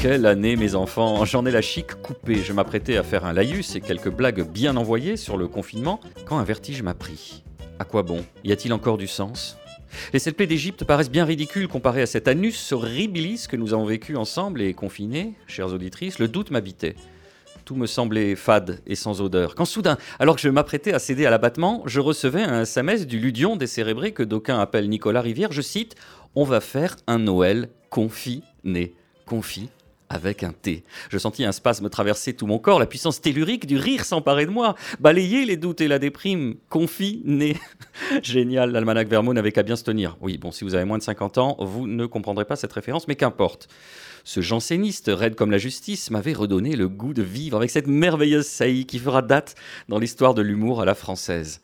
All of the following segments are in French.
Quelle année mes enfants? J'en ai la chic coupée. Je m'apprêtais à faire un laïus et quelques blagues bien envoyées sur le confinement quand un vertige m'a pris. À quoi bon? Y a-t-il encore du sens? Les plaies d'Égypte paraissent bien ridicules comparées à cet anus horribilis que nous avons vécu ensemble et confinés, chères auditrices. Le doute m'habitait. Tout me semblait fade et sans odeur. Quand soudain, alors que je m'apprêtais à céder à l'abattement, je recevais un SMS du Ludion décérébré que d'aucuns appellent Nicolas Rivière. Je cite On va faire un Noël confiné. Confi avec un T. Je sentis un spasme traverser tout mon corps, la puissance tellurique du rire s'emparer de moi, balayer les doutes et la déprime, confiné. Génial, l'almanach Vermont n'avait qu'à bien se tenir. Oui, bon, si vous avez moins de 50 ans, vous ne comprendrez pas cette référence, mais qu'importe. Ce janséniste, raide comme la justice, m'avait redonné le goût de vivre avec cette merveilleuse saillie qui fera date dans l'histoire de l'humour à la française.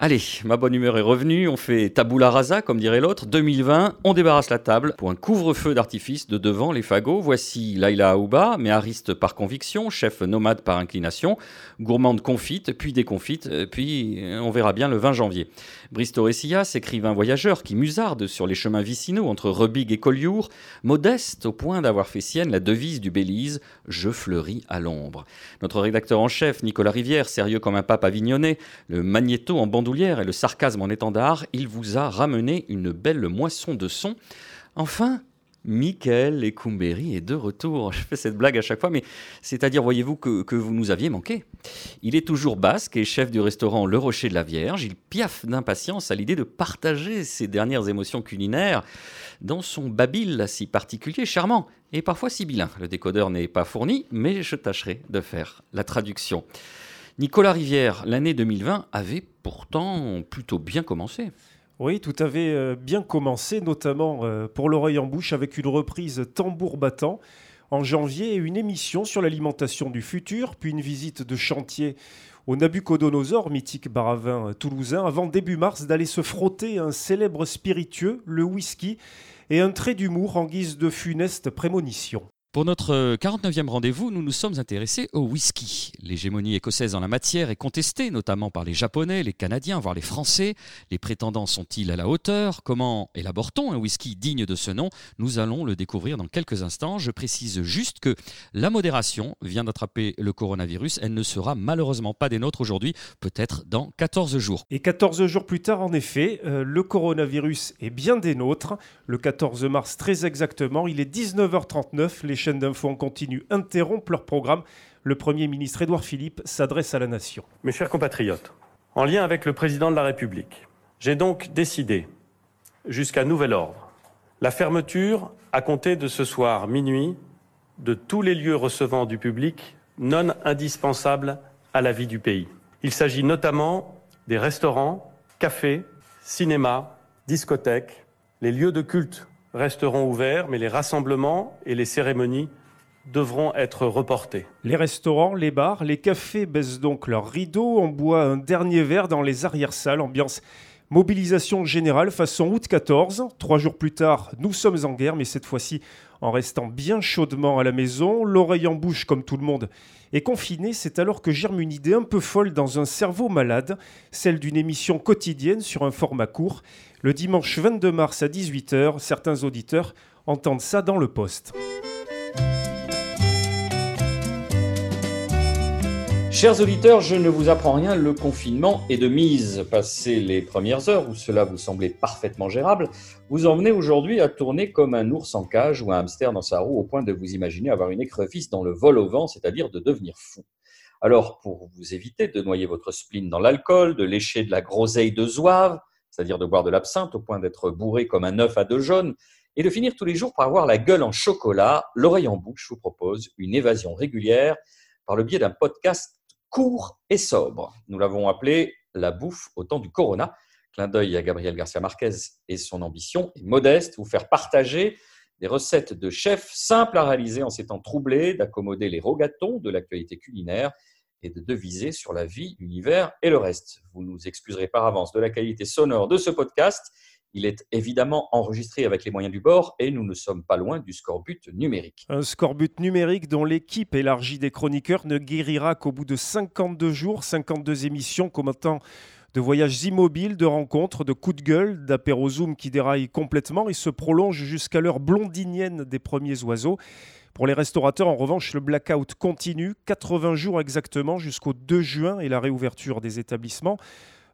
Allez, ma bonne humeur est revenue, on fait tabula rasa, comme dirait l'autre. 2020, on débarrasse la table pour un couvre-feu d'artifice de devant les fagots. Voici Laila Aouba, méhariste par conviction, chef nomade par inclination, gourmande confite, puis déconfite, puis on verra bien le 20 janvier. Brice Torresillas, écrivain voyageur qui musarde sur les chemins vicinaux entre Rebig et Collioure, modeste au point d'avoir fait sienne la devise du Belize Je fleuris à l'ombre. Notre rédacteur en chef, Nicolas Rivière, sérieux comme un pape avignonné, le magnéto en et le sarcasme en étendard, il vous a ramené une belle moisson de sons. Enfin, Michael Lecumberi est de retour. Je fais cette blague à chaque fois, mais c'est-à-dire, voyez-vous, que, vous nous aviez manqué. Il est toujours basque et chef du restaurant Le Rocher de la Vierge. Il piaffe d'impatience à l'idée de partager ses dernières émotions culinaires dans son babil si particulier, charmant et parfois sibyllin. Le décodeur n'est pas fourni, mais je tâcherai de faire la traduction. Nicolas Rivière, l'année 2020 avait pourtant plutôt bien commencé. Oui, tout avait euh, bien commencé, notamment euh, pour l'oreille en bouche avec une reprise tambour battant en janvier une émission sur l'alimentation du futur, puis une visite de chantier au Nabucodonosor, mythique baravin toulousain, avant début mars d'aller se frotter un célèbre spiritueux, le whisky, et un trait d'humour en guise de funeste prémonition. Pour notre 49e rendez-vous, nous nous sommes intéressés au whisky. L'hégémonie écossaise en la matière est contestée, notamment par les Japonais, les Canadiens, voire les Français. Les prétendants sont-ils à la hauteur? Comment élabore-t-on un whisky digne de ce nom? Nous allons le découvrir dans quelques instants. Je précise juste que la modération vient d'attraper le coronavirus. Elle ne sera malheureusement pas des nôtres aujourd'hui, peut-être dans 14 jours. Et 14 jours plus tard, en effet, euh, le coronavirus est bien des nôtres. Le 14 mars, très exactement, il est 19h39. Les d'infos en continu interrompent leur programme. Le Premier ministre Édouard Philippe s'adresse à la nation. Mes chers compatriotes, en lien avec le Président de la République, j'ai donc décidé, jusqu'à nouvel ordre, la fermeture, à compter de ce soir minuit, de tous les lieux recevant du public non indispensables à la vie du pays. Il s'agit notamment des restaurants, cafés, cinémas, discothèques, les lieux de culte resteront ouverts, mais les rassemblements et les cérémonies devront être reportés. Les restaurants, les bars, les cafés baissent donc leurs rideaux. On boit un dernier verre dans les arrière-salles. Ambiance mobilisation générale façon août 14. Trois jours plus tard, nous sommes en guerre, mais cette fois-ci en restant bien chaudement à la maison, l'oreille en bouche comme tout le monde. Et confiné, c'est alors que germe une idée un peu folle dans un cerveau malade, celle d'une émission quotidienne sur un format court. Le dimanche 22 mars à 18h, certains auditeurs entendent ça dans le poste. Chers auditeurs, je ne vous apprends rien, le confinement est de mise. Passé les premières heures où cela vous semblait parfaitement gérable, vous en venez aujourd'hui à tourner comme un ours en cage ou un hamster dans sa roue au point de vous imaginer avoir une écrevisse dans le vol au vent, c'est-à-dire de devenir fou. Alors, pour vous éviter de noyer votre spleen dans l'alcool, de lécher de la groseille de zouave, c'est-à-dire de boire de l'absinthe au point d'être bourré comme un œuf à deux jaunes, et de finir tous les jours par avoir la gueule en chocolat, l'oreille en bouche vous propose une évasion régulière par le biais d'un podcast court et sobre. Nous l'avons appelé la bouffe au temps du corona. Clin d'œil à Gabriel Garcia Marquez et son ambition est modeste, vous faire partager des recettes de chefs simples à réaliser en ces temps troublés, d'accommoder les rogatons de l'actualité culinaire et de deviser sur la vie, l'univers et le reste. Vous nous excuserez par avance de la qualité sonore de ce podcast. Il est évidemment enregistré avec les moyens du bord et nous ne sommes pas loin du score-but numérique. Un score-but numérique dont l'équipe élargie des chroniqueurs ne guérira qu'au bout de 52 jours, 52 émissions commentant de voyages immobiles, de rencontres, de coups de gueule, d'apéro Zoom qui déraillent complètement et se prolongent jusqu'à l'heure blondinienne des premiers oiseaux. Pour les restaurateurs, en revanche, le blackout continue, 80 jours exactement, jusqu'au 2 juin et la réouverture des établissements.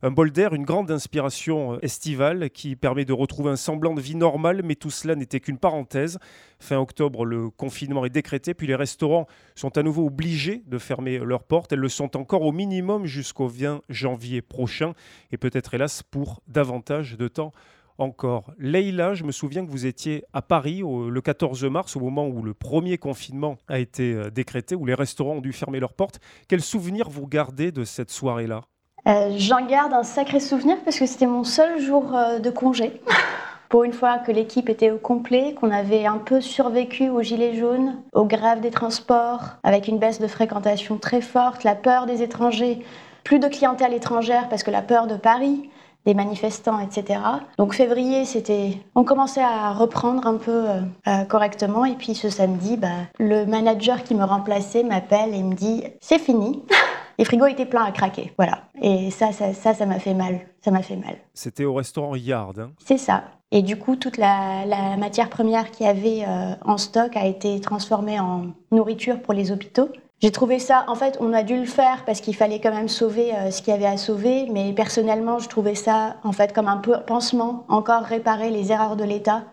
Un bol d'air, une grande inspiration estivale qui permet de retrouver un semblant de vie normale, mais tout cela n'était qu'une parenthèse. Fin octobre, le confinement est décrété, puis les restaurants sont à nouveau obligés de fermer leurs portes. Elles le sont encore au minimum jusqu'au 20 janvier prochain, et peut-être hélas pour davantage de temps encore. Leïla, je me souviens que vous étiez à Paris le 14 mars, au moment où le premier confinement a été euh, décrété, où les restaurants ont dû fermer leurs portes. Quel souvenir vous gardez de cette soirée-là? Euh, J'en garde un sacré souvenir parce que c'était mon seul jour euh, de congé. Pour une fois que l'équipe était au complet, qu'on avait un peu survécu aux gilets jaunes, aux grèves des transports, avec une baisse de fréquentation très forte, la peur des étrangers, plus de clientèle étrangère parce que la peur de Paris, des manifestants, etc. Donc février, c'était, on commençait à reprendre un peu euh, euh, correctement. Et puis ce samedi, bah, le manager qui me remplaçait m'appelle et me dit c'est fini. Les frigos étaient pleins à craquer, voilà. Et ça, ça, ça, m'a fait mal. Ça m'a fait mal. C'était au restaurant Yard. Hein. C'est ça. Et du coup, toute la, matière première qu'il y avait euh, en stock a été transformée en nourriture pour les hôpitaux. J'ai trouvé ça, en fait, on a dû le faire parce qu'il fallait quand même sauver euh, ce qu'il y avait à sauver, mais personnellement, je trouvais ça, en fait, comme un pansement, encore réparer les erreurs de l'État.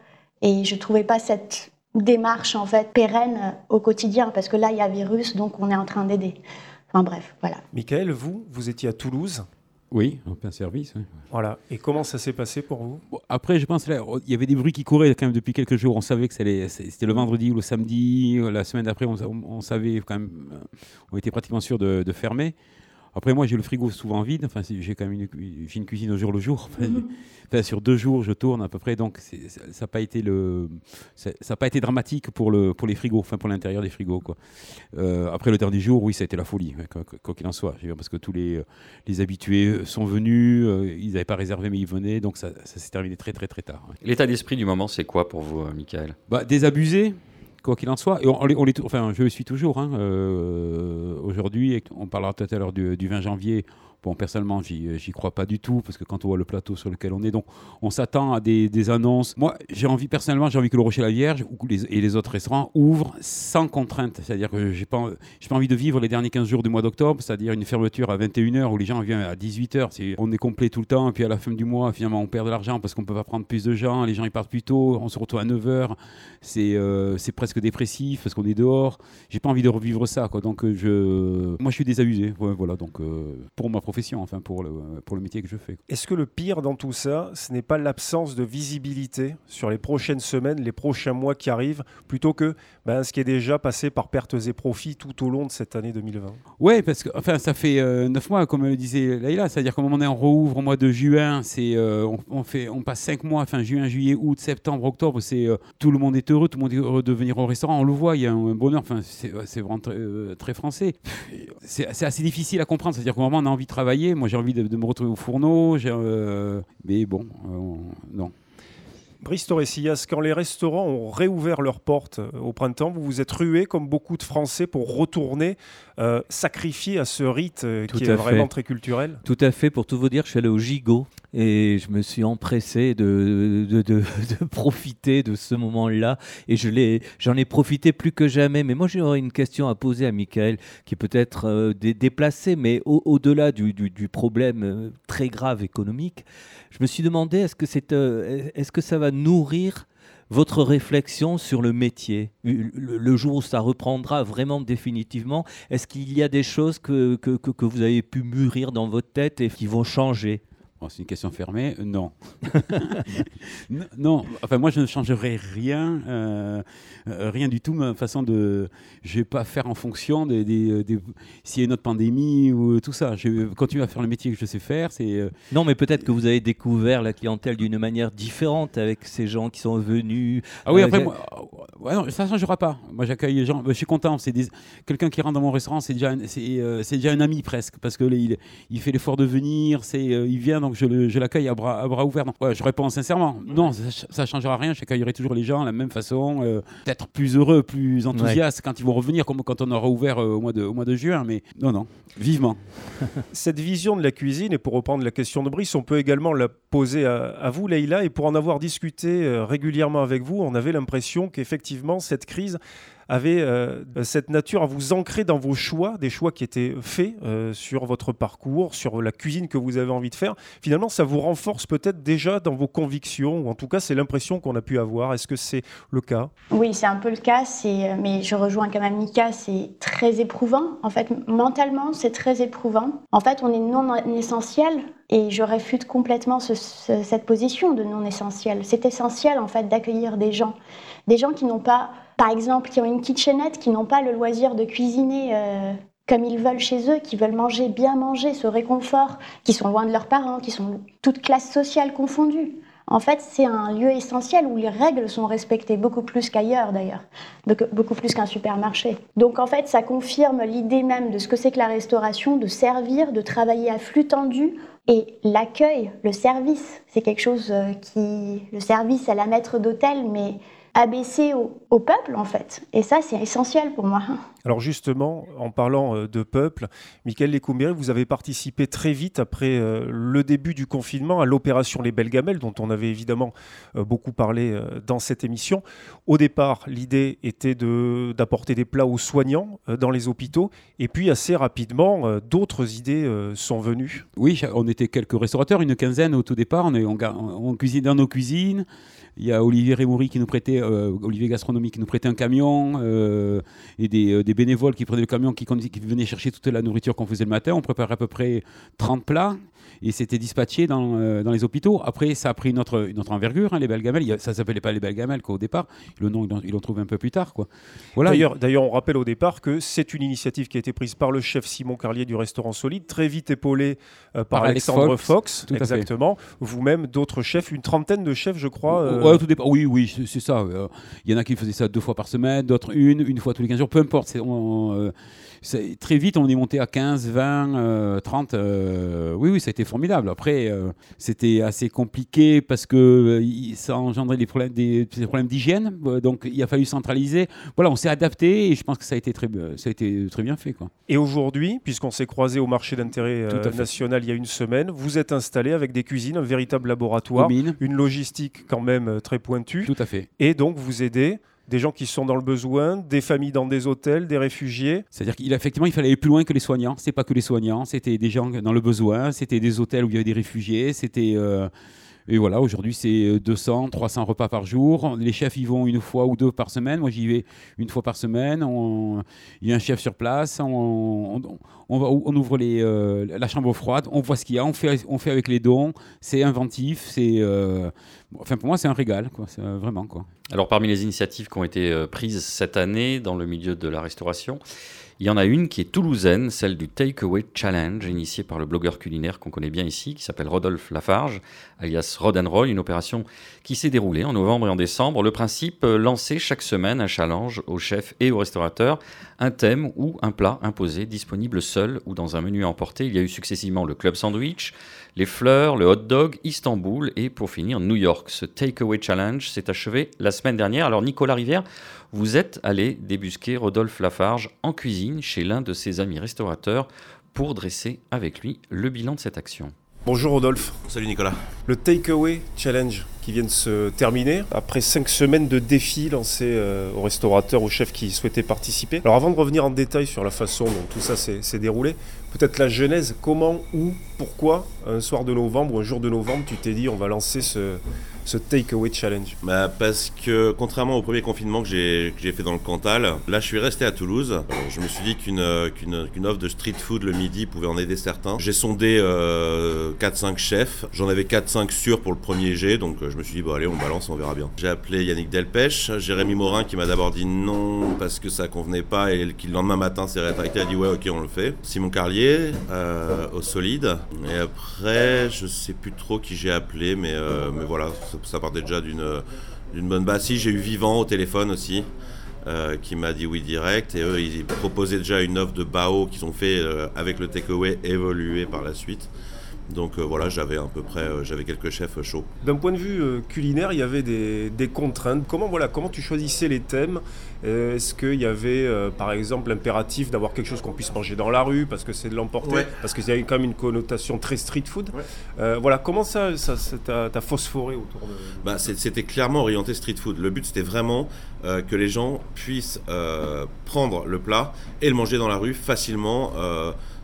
Et je trouvais pas cette démarche, en fait, pérenne euh, au quotidien, parce que là, il y a virus, donc on est en train d'aider. Enfin bref, voilà. Michael, vous, vous étiez à Toulouse oui, en plein service. Voilà. Et comment ça s'est passé pour vous? Après, je pense qu'il y avait des bruits qui couraient quand même depuis quelques jours. On savait que c'était le vendredi ou le samedi. La semaine d'après, on, savait quand même. Euh, on était pratiquement sûr de, de fermer. Après, moi, j'ai le frigo souvent vide. Enfin, j'ai quand même une, une, cuisine au jour le jour. Enfin, sur deux jours, je tourne à peu près. Donc, ça n'a pas été le, ça pas été dramatique pour le, pour les frigos, enfin pour l'intérieur des frigos, quoi. Euh, après le dernier jour, oui, ça a été la folie, quoi qu'il en soit. Parce que tous les, les habitués sont venus. Euh, ils n'avaient pas réservé, mais ils venaient. Donc, ça, ça s'est terminé très, très, très tard. L'état d'esprit du moment, c'est quoi pour vous, euh, Michael? Bah, Désabusé quoi qu'il en soit. Et on, enfin, je le suis toujours. Hein, euh, Aujourd'hui, on parlera tout à l'heure du 20 janvier. Bon, personnellement, euh, j'y crois pas du tout, parce que quand on voit le plateau sur lequel on est, donc on s'attend à des, annonces. Moi, j'ai envie, personnellement, j'ai envie que le Rocher la Vierge et les autres restaurants ouvrent sans contrainte. C'est-à-dire que j'ai pas, pas envie de vivre les derniers 15 jours du mois d'octobre, c'est-à-dire une fermeture à 21h où les gens viennent à 18h. On est complet tout le temps, et puis à la fin du mois, finalement, on perd de l'argent parce qu'on peut pas prendre plus de gens, les gens ils partent plus tôt, on se retrouve à 9h. Euh, c'est presque dépressif parce qu'on est dehors. J'ai pas envie de revivre ça. Donc, euh, moi, je suis désabusé. voilà, donc pour ma profession, enfin pour le, pour le métier que je fais. Est-ce que le pire dans tout ça, ce n'est pas l'absence de visibilité sur les prochaines semaines, les prochains mois qui arrivent, plutôt que ben, ce qui est déjà passé par pertes et profits tout au long de cette année 2020 Oui, parce que enfin, ça fait euh, neuf mois, comme le disait Laïla, c'est-à-dire qu'au moment donné, on rouvre au mois de juin, c'est, euh, on, fait, on passe cinq mois, enfin juin, juillet, août, septembre, octobre, c'est, euh, tout le monde est heureux, tout le monde est heureux de venir au restaurant, on le voit, il y a un bonheur, enfin, c'est, vraiment très, très français. C'est, assez difficile à comprendre, c'est-à-dire qu'au moment on a envie de travailler, moi j'ai envie de, me retrouver au fourneau, euh, mais bon, euh, non. Brice Torresillas, quand les restaurants ont réouvert leurs portes euh, au printemps, vous vous êtes rué comme beaucoup de Français pour retourner euh, sacrifier à ce rite qui est vraiment très culturel? Tout à fait. Pour tout vous dire, je suis allé au Gigot et je me suis empressé de, profiter de ce moment-là. Et je j'en ai profité plus que jamais. Mais moi, j'aurais une question à poser à Michael qui peut être euh, déplacée, mais au-delà du, problème très grave économique, je me suis demandé est-ce que, c'est, est-ce que ça va nourrir votre réflexion sur le métier, le, jour où ça reprendra vraiment définitivement, est-ce qu'il y a des choses que, que, vous avez pu mûrir dans votre tête et qui vont changer? C'est une question fermée. Non. non. Enfin, moi, je ne changerai rien, euh, euh, rien du tout. Ma façon de, je vais pas faire en fonction des, des, s'il y a une autre pandémie ou tout ça. Je vais continuer à faire le métier que je sais faire. C'est. Euh, non, mais peut-être que vous avez découvert la clientèle d'une manière différente avec ces gens qui sont venus. Ah oui, après, moi, ouais, non, ça ne changera pas. Moi, j'accueille les gens. Je suis content. C'est quelqu'un qui rentre dans mon restaurant, c'est déjà, c'est déjà un ami presque, parce que il, il fait l'effort de venir. C'est, il vient, donc je, l'accueille à bras, à bras ouverts. je réponds sincèrement. Non, ça ne changera rien. J'accueillerai toujours les gens de la même façon. Euh, peut-être plus heureux, plus enthousiastes quand ils vont revenir, comme quand on aura ouvert euh, au, mois de, au mois de juin. Mais non, non, vivement. Cette vision de la cuisine, et pour reprendre la question de Brice, on peut également la poser à, vous, Leïla. Et pour en avoir discuté euh, régulièrement avec vous, on avait l'impression qu'effectivement, cette crise avait euh, cette nature à vous ancrer dans vos choix, des choix qui étaient faits euh, sur votre parcours, sur la cuisine que vous avez envie de faire. Finalement, ça vous renforce peut-être déjà dans vos convictions, ou en tout cas, c'est l'impression qu'on a pu avoir. Est-ce que c'est le cas? Oui, c'est un peu le cas, euh, mais je rejoins quand même Mika, c'est très éprouvant. En fait, mentalement, c'est très éprouvant. En fait, on est non essentiel et je réfute complètement cette position de non essentiel. C'est essentiel, en fait, d'accueillir des gens. Des gens qui n'ont pas par exemple, qui ont une kitchenette, qui n'ont pas le loisir de cuisiner euh, comme ils veulent chez eux, qui veulent manger, bien manger, ce réconfort, qui sont loin de leurs parents, qui sont toutes classes sociales confondues. En fait, c'est un lieu essentiel où les règles sont respectées, beaucoup plus qu'ailleurs d'ailleurs, beaucoup plus qu'un supermarché. Donc en fait, ça confirme l'idée même de ce que c'est que la restauration, de servir, de travailler à flux tendu. Et l'accueil, le service, c'est quelque chose euh, qui... Le service à la maître d'hôtel, mais abaissé au, peuple, en fait. Et ça, c'est essentiel pour moi. Alors justement, en parlant euh, de peuple, Michael Lécoumbéry, vous avez participé très vite après euh, le début du confinement à l'opération Les Belles Gamelles, dont on avait évidemment euh, beaucoup parlé dans cette émission. Au départ, l'idée était d'apporter des plats aux soignants dans les hôpitaux, et puis assez rapidement, d'autres idées sont venues. Oui, on était quelques restaurateurs, une quinzaine au tout départ, on, on, on cuisinait dans nos cuisines. Il y a Olivier Rémoury qui nous prêtait, euh, Olivier Gastronomie qui nous prêtait un camion euh, et euh, des, bénévoles qui prenaient le camion, qui, qui venaient chercher toute la nourriture qu'on faisait le matin. On préparait à peu près 30 plats et c'était dispatché dans, dans, les hôpitaux. Après, ça a pris une autre, une autre envergure, hein, les belles gamelles. Ça s'appelait pas les belles gamelles qu'au départ. Le nom, ils l'ont trouvé un peu plus tard. Quoi. Voilà. D'ailleurs, on rappelle au départ que c'est une initiative qui a été prise par le chef Simon Carlier du restaurant Solide, très vite épaulé par, Alexandre Fox. exactement. Vous-même, d'autres chefs, une trentaine de chefs, je crois. Oui, oui, c'est ça. Il y en a qui faisaient ça deux fois par semaine, d'autres une, une fois tous les 15 jours, peu importe. Euh, très vite, on est monté à 15, 20, 30. oui, oui, ça a été formidable. Après, euh, c'était assez compliqué parce que ça engendrait des problèmes, des, problèmes d'hygiène. donc, il a fallu centraliser. Voilà, on s'est adapté et je pense que ça a été très, ça a été très bien fait. Quoi. Et aujourd'hui, puisqu'on s'est croisé au marché d'intérêt national il y a une semaine, vous êtes installé avec des cuisines, un véritable laboratoire, une logistique quand même très pointue. Tout à fait. Et donc, vous aidez des gens qui sont dans le besoin, des familles dans des hôtels, des réfugiés. C'est-à-dire qu'effectivement, il fallait aller plus loin que les soignants. C'est pas que les soignants, c'était des gens dans le besoin, c'était des hôtels où il y avait des réfugiés, c'était euh, et voilà, aujourd'hui, c'est 200, euh, 300 repas par jour. Les chefs y vont une fois ou deux par semaine. Moi, j'y vais une fois par semaine. Il y a un chef sur place. On, ouvre euh, la chambre froide. On voit ce qu'il y a. On fait, avec les dons. C'est inventif. C'est, euh, enfin, pour moi, c'est un régal. Vraiment. Alors, parmi les initiatives qui ont été prises cette année dans le milieu de la restauration, il y en a une qui est toulousaine, celle du Takeaway Challenge, initiée par le blogueur culinaire qu'on connaît bien ici, qui s'appelle Rodolphe Lafarge, alias Rod Roll, une opération qui s'est déroulée en novembre et en décembre. Le principe, euh, lancer chaque semaine un challenge aux chefs et aux restaurateurs, un thème ou un plat imposé, disponible seul ou dans un menu à emporter. Il y a eu successivement le club sandwich, les fleurs, le hot dog, Istanbul et pour finir New York. Ce Takeaway Challenge s'est achevé la semaine dernière. Alors Nicolas Rivière, vous êtes allé débusquer Rodolphe Lafarge en cuisine chez l'un de ses amis restaurateurs pour dresser avec lui le bilan de cette action. Bonjour Rodolphe. Salut Nicolas. Le Takeaway Challenge qui vient de se terminer après cinq semaines de défis lancés euh, aux restaurateurs, aux chefs qui souhaitaient participer. Alors avant de revenir en détail sur la façon dont tout ça s'est déroulé, peut-être la genèse, comment, où, pourquoi, un soir de novembre, un jour de novembre, tu t'es dit on va lancer ce, ce Takeaway Challenge bah Parce que contrairement au premier confinement que j'ai fait dans le Cantal, là je suis resté à Toulouse. Je me suis dit qu'une offre de street food le midi pouvait en aider certains. J'ai sondé 4-5 chefs, j'en avais 4-5 sûrs pour le premier jet, donc je me suis dit, bon allez on balance, on verra bien. J'ai appelé Yannick Delpech, Jérémy Morin qui m'a d'abord dit non parce que ça convenait pas et qui le lendemain matin s'est rétracté, a dit ouais ok on le fait. Simon Carlier au solide. Et après je sais plus trop qui j'ai appelé mais, mais voilà ça, partait déjà d'une bonne base. Si, j'ai eu Vivant au téléphone aussi. Euh, qui m'a dit oui direct et eux ils proposaient déjà une offre de Bao qu'ils ont fait euh, avec le takeaway évoluer par la suite donc euh, voilà, j'avais à peu près, j'avais quelques chefs chauds. D'un point de vue culinaire, il y avait des, contraintes. Comment voilà, comment tu choisissais les thèmes Est-ce qu'il y avait, par exemple, l'impératif d'avoir quelque chose qu'on puisse manger dans la rue parce que c'est de l'emporter, parce qu'il y avait quand même une connotation très street food. voilà, comment ça, ça, t'a phosphoré autour de bah, C'était clairement orienté street food. Le but, c'était vraiment que les gens puissent prendre le plat et le manger dans la rue facilement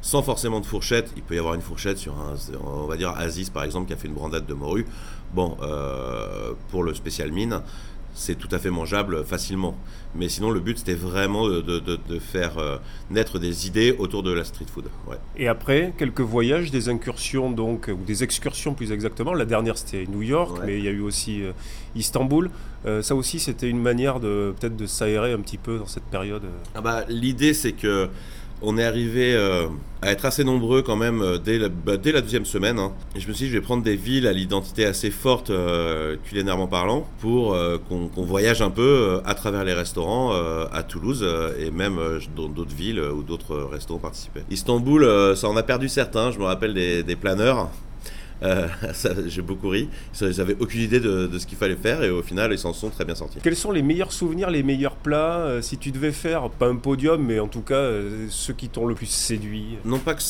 sans forcément de fourchette. Il peut y avoir une fourchette sur un, on va dire Aziz par exemple, qui a fait une brandade de morue. Bon, euh, pour le spécial mine, c'est tout à fait mangeable facilement. Mais sinon, le but, c'était vraiment de, faire euh, naître des idées autour de la street food. Et après, quelques voyages, des incursions, donc, ou des excursions plus exactement. La dernière, c'était New York, mais il y a eu aussi euh, Istanbul. ça aussi, c'était une manière de peut-être de s'aérer un petit peu dans cette période. Ah bah, L'idée, c'est que on est arrivé euh, à être assez nombreux quand même euh, dès, la, bah, dès, la, deuxième semaine. Hein. Je me suis dit, je vais prendre des villes à l'identité assez forte, euh, culinairement parlant, pour qu'on voyage un peu à travers les restaurants à Toulouse et même dans d'autres villes où d'autres restaurants participaient. Istanbul, ça en a perdu certains. Je me rappelle des planeurs euh, j'ai beaucoup ri. Ils n'avaient aucune idée de, ce qu'il fallait faire et au final, ils s'en sont très bien sortis. Quels sont les meilleurs souvenirs, les meilleurs plats euh, Si tu devais faire, pas un podium, mais en tout cas, euh, ceux qui t'ont le plus séduit? Non pas que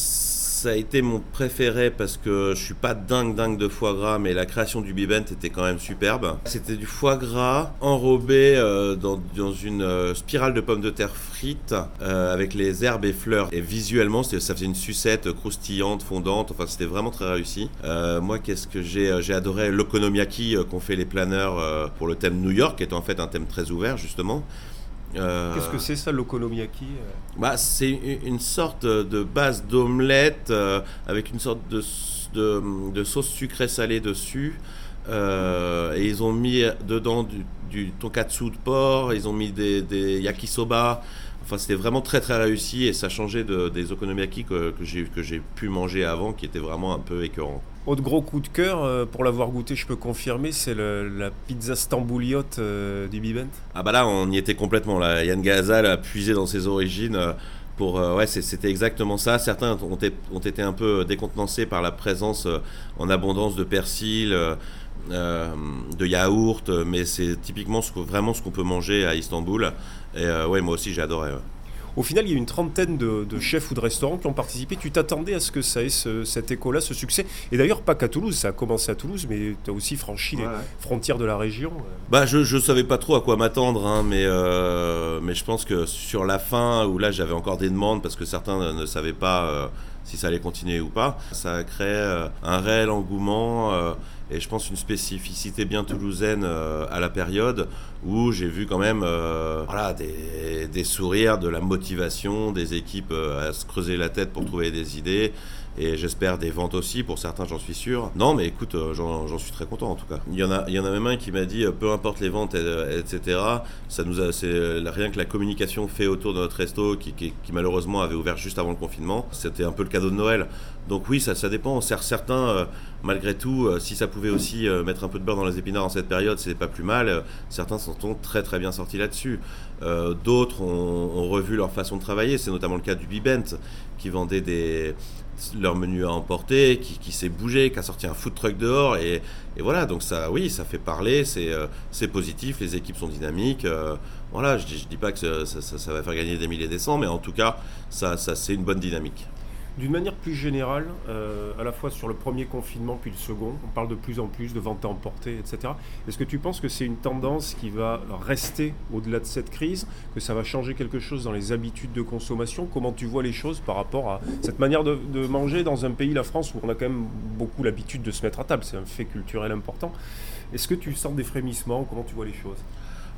ça a été mon préféré parce que je suis pas dingue dingue de foie gras, mais la création du bibent était quand même superbe. C'était du foie gras enrobé euh, dans, une euh, spirale de pommes de terre frites euh, avec les herbes et fleurs. Et visuellement, ça faisait une sucette croustillante, fondante. Enfin, c'était vraiment très réussi. moi, qu'est-ce que j'ai J'ai adoré l'okonomiyaki qu'ont fait les planeurs pour le thème New York, qui est en fait un thème très ouvert justement. Euh, Qu'est-ce que c'est ça, l'okonomiyaki euh bah, C'est une sorte de base d'omelette euh, avec une sorte de, de, sauce sucrée salée dessus. et ils ont mis dedans du, du, tonkatsu de porc, ils ont mis des, des yakisoba. Enfin, c'était vraiment très très réussi et ça changeait de, des okonomiyaki que, que j'ai pu manger avant qui étaient vraiment un peu écœurants. Autre gros coup de cœur, euh, pour l'avoir goûté, je peux confirmer, c'est la pizza stambouliote euh, du Bibent. Ah bah là, on y était complètement. Là. Yann Gazal a puisé dans ses origines. Euh, pour, ouais, c'était exactement ça. Certains ont, été un peu décontenancés par la présence en abondance de persil, de yaourt, mais c'est typiquement vraiment ce qu'on peut manger à Istanbul. Et ouais, moi aussi j'ai adoré. Au final, il y a une trentaine de, chefs ou de restaurants qui ont participé. Tu t'attendais à ce que ça ait cet écho-là, ce succès Et d'ailleurs, pas qu'à Toulouse, ça a commencé à Toulouse, mais tu as aussi franchi les frontières de la région. Bah, je ne savais pas trop à quoi m'attendre, hein, mais, euh, mais je pense que sur la fin, où là j'avais encore des demandes parce que certains ne savaient pas euh, si ça allait continuer ou pas, ça a créé euh, un réel engouement et je pense une spécificité bien toulousaine euh, à la période où j'ai vu quand même euh, voilà, des, sourires, de la motivation, des équipes euh, à se creuser la tête pour trouver des idées et j'espère des ventes aussi pour certains j'en suis sûr non mais écoute j'en suis très content en tout cas il y en a il y en a même un qui m'a dit peu importe les ventes etc ça nous c'est rien que la communication fait autour de notre resto qui, malheureusement avait ouvert juste avant le confinement c'était un peu le cadeau de Noël donc oui ça, ça dépend certains malgré tout, euh, si ça pouvait aussi euh, mettre un peu de beurre dans les épinards en cette période, c'est pas plus mal. Euh, certains s'en sont très très bien sortis là-dessus. D'autres ont, revu leur façon de travailler. C'est notamment le cas du Bibent, qui vendait des, leur menu à emporter, qui, s'est bougé, qui a sorti un food truck dehors. Et, voilà, donc ça, oui, ça fait parler, c'est positif, les équipes sont dynamiques. voilà, je dis, dis pas que ça, va faire gagner des milliers des cents, mais en tout cas, ça c'est une bonne dynamique. D'une manière plus générale, euh, à la fois sur le premier confinement puis le second, on parle de plus en plus de vente à emporter, etc. Est-ce que tu penses que c'est une tendance qui va rester au-delà de cette crise, que ça va changer quelque chose dans les habitudes de consommation? Comment tu vois les choses par rapport à cette manière de, manger dans un pays, la France, où on a quand même beaucoup l'habitude de se mettre à table, c'est un fait culturel important. Est-ce que tu sens des frémissements? Comment tu vois les choses?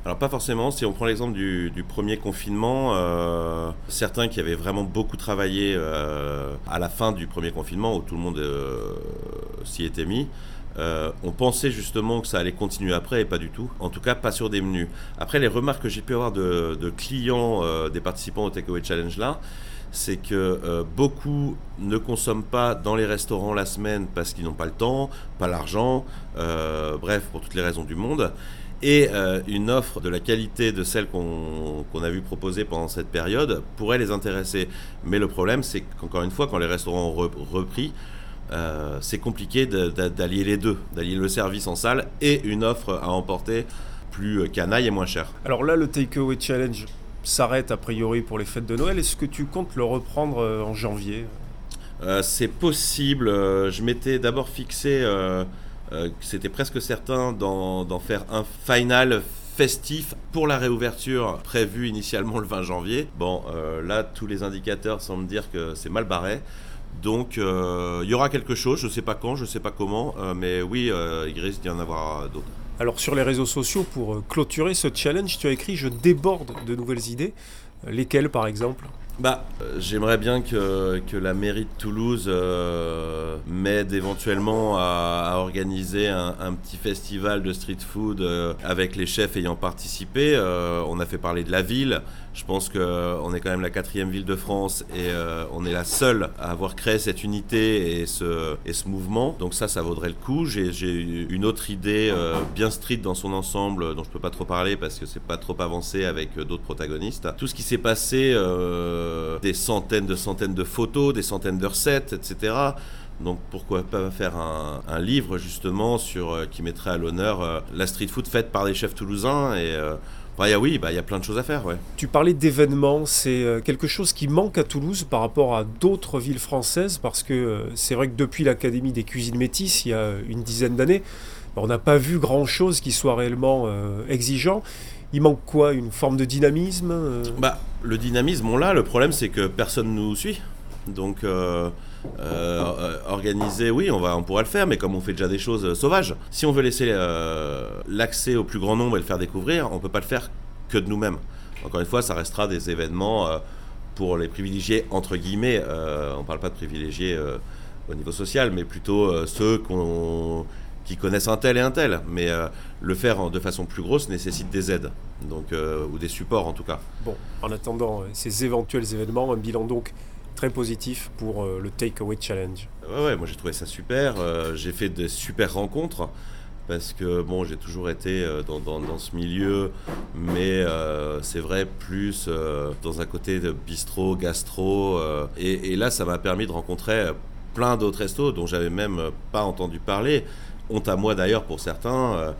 Alors pas forcément, si on prend l'exemple du, premier confinement, euh, certains qui avaient vraiment beaucoup travaillé euh, à la fin du premier confinement, où tout le monde euh, s'y était mis, on pensait justement que ça allait continuer après et pas du tout. En tout cas, pas sur des menus. Après, les remarques que j'ai pu avoir de, de clients, des participants au Takeaway Challenge là, c'est que beaucoup ne consomment pas dans les restaurants la semaine parce qu'ils n'ont pas le temps, pas l'argent, bref, pour toutes les raisons du monde et euh, une offre de la qualité de celle qu'on a vu proposer pendant cette période pourrait les intéresser. Mais le problème, c'est qu'encore une fois, quand les restaurants ont repris, euh, c'est compliqué d'allier les deux, d'allier le service en salle et une offre à emporter plus canaille et moins chère. Alors là, le Takeaway Challenge s'arrête a priori pour les fêtes de Noël. Est-ce que tu comptes le reprendre euh, en janvier? C'est possible. Je m'étais d'abord fixé euh, c'était presque certain d'en faire un final festif pour la réouverture prévue initialement le 20 janvier. Bon, euh, là, tous les indicateurs semblent dire que c'est mal barré. Donc, euh, il y aura quelque chose, je ne sais pas quand, je ne sais pas comment, mais oui, il risque d'y en avoir d'autres. Alors, sur les réseaux sociaux, pour clôturer ce challenge, tu as écrit Je déborde de nouvelles idées. Lesquelles, par exemple? Bah, euh, j'aimerais bien que, que, la mairie de Toulouse euh, m'aide éventuellement à, organiser un, petit festival de street food euh, avec les chefs ayant participé. on a fait parler de la ville. Je pense qu'on est quand même la quatrième ville de France et on est la seule à avoir créé cette unité et ce, et ce mouvement. Donc ça, ça vaudrait le coup. J'ai une autre idée bien street dans son ensemble dont je peux pas trop parler parce que c'est pas trop avancé avec d'autres protagonistes. Tout ce qui s'est passé euh, des centaines de centaines de photos, des centaines de recettes, etc. Donc pourquoi pas faire un, livre justement sur euh, qui mettrait à l'honneur euh, la street food faite par des chefs toulousains et bah, oui, bah, il y a plein de choses à faire. Tu parlais d'événements, c'est quelque chose qui manque à Toulouse par rapport à d'autres villes françaises, parce que c'est vrai que depuis l'Académie des cuisines métisses, il y a une dizaine d'années, on n'a pas vu grand-chose qui soit réellement exigeant. Il manque quoi Une forme de dynamisme euh Bah, le dynamisme, on l'a. Le problème, c'est que personne nous suit. Donc, euh, euh, organiser, oui, on, va, on pourra le faire, mais comme on fait déjà des choses sauvages, si on veut laisser l'accès au plus grand nombre et le faire découvrir, on ne peut pas le faire que de nous-mêmes. Encore une fois, ça restera des événements pour les privilégiés, entre guillemets. on ne parle pas de privilégiés au niveau social, mais plutôt ceux qu'on qui connaissent un tel et un tel, mais euh, le faire de façon plus grosse nécessite des aides, donc, euh, ou des supports en tout cas. Bon, en attendant euh, ces éventuels événements, un bilan donc très positif pour le Takeaway Challenge. Ouais, ouais moi j'ai trouvé ça super, j'ai fait de super rencontres, parce que bon, j'ai toujours été dans, dans, ce milieu, mais c'est vrai, plus dans un côté de bistrot, gastro, et, et là ça m'a permis de rencontrer plein d'autres restos dont j'avais même pas entendu parler honte à moi d'ailleurs pour certains. Euh,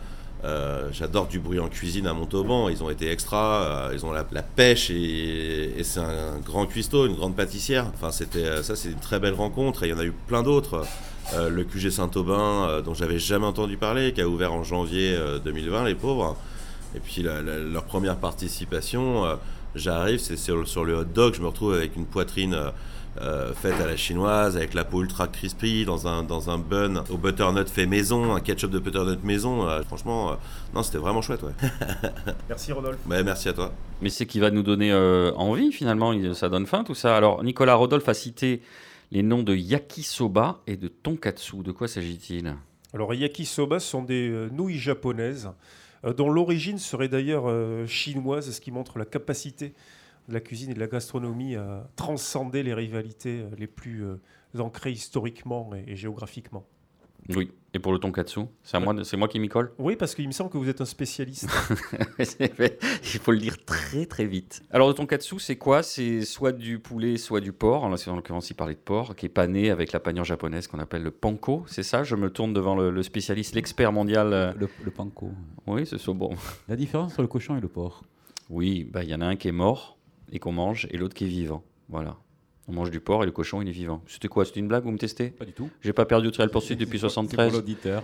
euh, j'adore du bruit en cuisine à Montauban. Ils ont été extra. Euh, ils ont la, pêche et, c'est un, grand cuistot, une grande pâtissière. Enfin, c'était ça, c'est une très belle rencontre. Et il y en a eu plein d'autres. le QG Saint-Aubin, dont j'avais jamais entendu parler, qui a ouvert en janvier 2020, les pauvres. Et puis leur première participation, j'arrive, c'est sur, le hot dog. Je me retrouve avec une poitrine euh, faite à la chinoise, avec la peau ultra crispy, dans un, dans un bun au butternut fait maison, un ketchup de butternut maison. Euh, franchement, euh, non, c'était vraiment chouette. Ouais. merci Rodolphe. merci à toi. Mais c'est qui va nous donner envie finalement, ça donne faim tout ça. Alors Nicolas Rodolphe a cité les noms de yakisoba et de tonkatsu. De quoi s'agit-il? Alors yakisoba sont des nouilles japonaises dont l'origine serait d'ailleurs chinoise, ce qui montre la capacité de la cuisine et de la gastronomie à transcender les rivalités euh, les plus euh, ancrées historiquement et, géographiquement. Oui, et pour le tonkatsu, c'est moi, c'est moi qui m'y colle? Oui, parce qu'il me semble que vous êtes un spécialiste. Il faut le dire très très vite. Alors le tonkatsu, c'est quoi? C'est soit du poulet, soit du porc. En l'occurrence, il parlait de porc, qui est pané avec la panure japonaise qu'on appelle le panko. C'est ça? Je me tourne devant le, spécialiste, l'expert mondial. Euh. Le, le panko. Oui, c'est ça. Bon. La différence entre le cochon et le porc? Oui, bah, il y en a un qui est mort et qu'on mange, et l'autre qui est vivant. Voilà. On mange du porc et le cochon, il est vivant. C'était quoi? C'était une blague? Vous me testez? Pas du tout. J'ai pas perdu au Trial Poursuite depuis C'est pour 73. l'auditeur.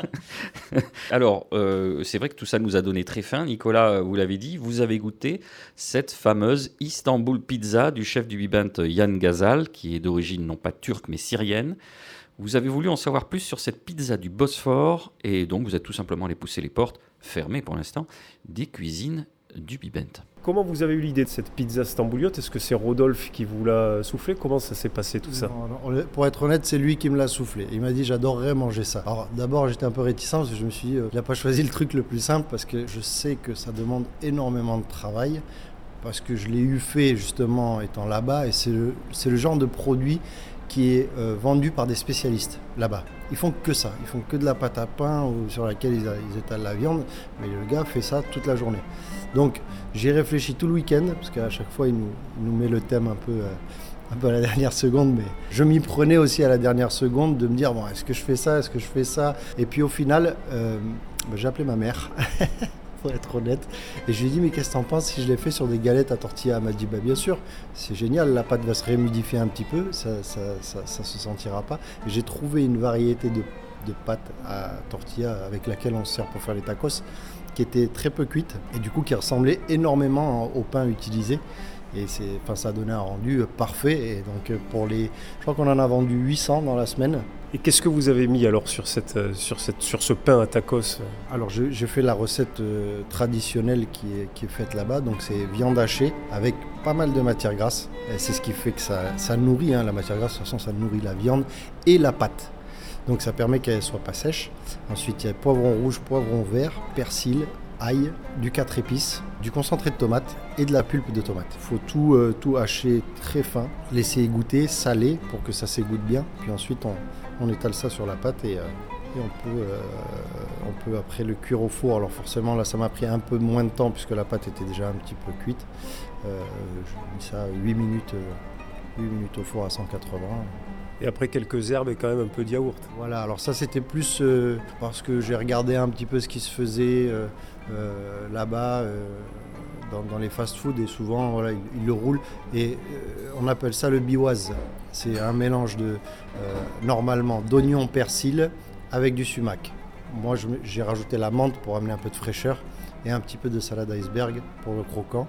Alors, euh, c'est vrai que tout ça nous a donné très faim. Nicolas, euh, vous l'avez dit, vous avez goûté cette fameuse Istanbul Pizza du chef du Bibent Yann Gazal, qui est d'origine non pas turque mais syrienne. Vous avez voulu en savoir plus sur cette pizza du Bosphore et donc vous êtes tout simplement allé pousser les portes, fermées pour l'instant, des cuisines du Bibent. Comment vous avez eu l'idée de cette pizza stambouliote? Est-ce que c'est Rodolphe qui vous l'a soufflé? Comment ça s'est passé tout ça? Non, non, le- pour être honnête, c'est lui qui me l'a soufflé. Il m'a dit j'adorerais manger ça. Alors d'abord j'étais un peu réticent parce que je me suis dit euh, il n'a pas choisi le truc le plus simple parce que je sais que ça demande énormément de travail parce que je l'ai eu fait justement étant là-bas et c'est le, c'est le genre de produit qui est euh, vendu par des spécialistes là-bas. Ils font que ça, ils font que de la pâte à pain ou sur laquelle ils, étalent la viande, mais le gars fait ça toute la journée. Donc j'ai réfléchi tout le week-end parce qu'à chaque fois il nous, met le thème un peu euh, à la dernière seconde, mais je m'y prenais aussi à la dernière seconde de me dire bon, est-ce que je fais ça, est-ce que je fais ça? Et puis au final, euh, bah, j'ai appelé ma mère, pour être honnête, et je lui ai dit mais qu'est-ce que t'en penses si je l'ai fait sur des galettes à tortilla Elle m'a dit bien sûr, c'est génial, la pâte va se réhumidifier un petit peu, ça, ça, se sentira pas. J'ai trouvé une variété de, de pâte à tortilla avec laquelle on se sert pour faire les tacos qui était très peu cuite et du coup qui ressemblait énormément au pain utilisé. Et enfin, ça a donné un rendu euh, parfait. Et donc euh, pour les, je crois qu'on en a vendu 800 dans la semaine. Et qu'est-ce que vous avez mis alors sur, euh, ce pain à tacos Alors je- j'ai fait la recette euh, traditionnelle qui est, faite là-bas. Donc c'est viande hachée avec pas mal de matière grasse. C'est ce qui fait que ça, nourrit, hein, la matière grasse, de toute façon ça nourrit la viande et la pâte. Donc ça permet qu'elle soit pas sèche. Ensuite il y a poivron rouge, poivron vert, persil, ail, du 4 épices, du concentré de tomate et de la pulpe de tomate. Il faut euh, tout hacher très fin, laisser égoutter, saler pour que ça s'égoutte bien. Puis ensuite on, on étale ça sur la pâte et, euh, et on, peut, euh, on peut après le cuire au four. Alors forcément là ça m'a pris un peu moins de temps puisque la pâte était déjà un petit peu cuite. Euh, je mis ça 8 minutes, 8 minutes au four à 180. Et après quelques herbes et quand même un peu de yaourt. Voilà, alors ça c'était plus parce que j'ai regardé un petit peu ce qui se faisait là-bas dans, les fast-foods et souvent voilà, ils, le roulent et euh, on appelle ça le biwaz. C'est un mélange de euh, normalement d'oignons persil avec du sumac. Moi j'ai rajouté la menthe pour amener un peu de fraîcheur et un petit peu de salade iceberg pour le croquant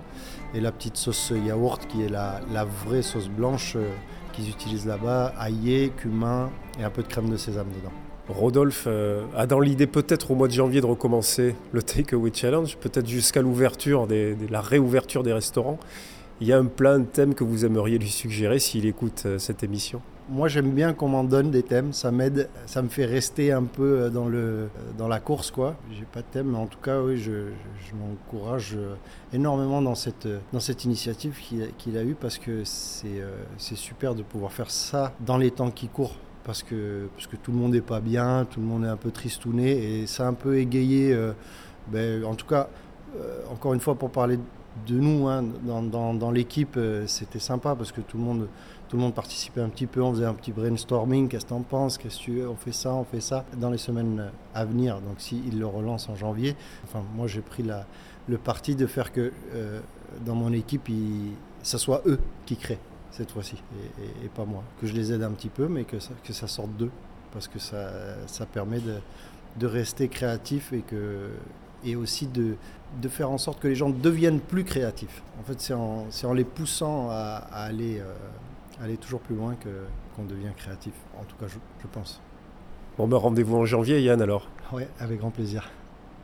et la petite sauce yaourt qui est la, la vraie sauce blanche euh, qu'ils utilisent là-bas, aillé, cumin et un peu de crème de sésame dedans. Rodolphe euh, a dans l'idée peut-être au mois de janvier de recommencer le Takeaway Challenge, peut-être jusqu'à l'ouverture, des- la réouverture des restaurants. Il y a un plan, un thème que vous aimeriez lui suggérer s'il écoute euh, cette émission Moi j'aime bien qu'on m'en donne des thèmes, ça m'aide, ça me fait rester un peu euh, dans, la course quoi. J'ai pas de thème, mais en tout cas oui, je, m'encourage énormément dans cette, initiative qu'il a- eue parce que c'est super de pouvoir faire ça dans les temps qui courent. Parce que, parce que tout le monde n'est pas bien, tout le monde est un peu tristouné et ça a un peu égayé, euh, ben, en tout cas, euh, encore une fois pour parler de nous, hein, dans, l'équipe, euh, c'était sympa parce que tout le monde tout le monde participait un petit peu, on faisait un petit brainstorming, qu'est-ce que t'en penses, qu'est-ce que tu on fait ça, on fait ça, dans les semaines à venir. Donc s'il le relance en janvier, enfin moi j'ai pris le parti de faire que dans mon équipe, ça soit eux qui créent cette fois-ci, et, et- et pas moi. Que je les aide un petit peu, mais que ça, que ça sorte d'eux, parce que ça, ça permet de, de rester créatif et, que, et aussi de, de faire en sorte que les gens deviennent plus créatifs. En fait, c'est en, en les poussant à, à aller, euh, aller toujours plus loin qu'on devient créatif. En tout cas, je, je pense. Bon, ben rendez-vous en janvier, Yann, alors. Ouais, avec grand plaisir.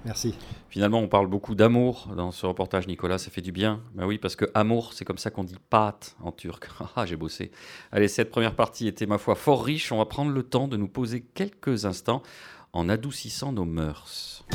Merci. Finalement, on parle beaucoup d'amour dans ce reportage, Nicolas, ça fait du bien. Ben oui, parce que amour, c'est comme ça qu'on dit pâte en turc. Ah, j'ai bossé. Allez, cette première partie était, ma foi, fort riche. On va prendre le temps de nous poser quelques instants en adoucissant nos mœurs.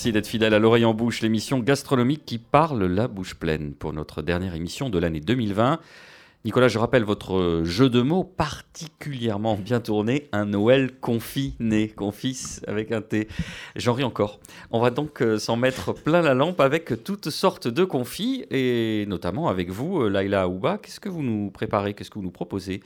Merci d'être fidèle à l'oreille en bouche, l'émission gastronomique qui parle la bouche pleine pour notre dernière émission de l'année 2020. Nicolas, je rappelle votre jeu de mots particulièrement bien tourné, un Noël confiné, confis avec un T. J'en ris encore. On va donc euh, s'en mettre plein la lampe avec toutes sortes de confits et notamment avec vous, euh, Laila Aouba. Qu'est-ce que vous nous préparez? Qu'est-ce que vous nous proposez?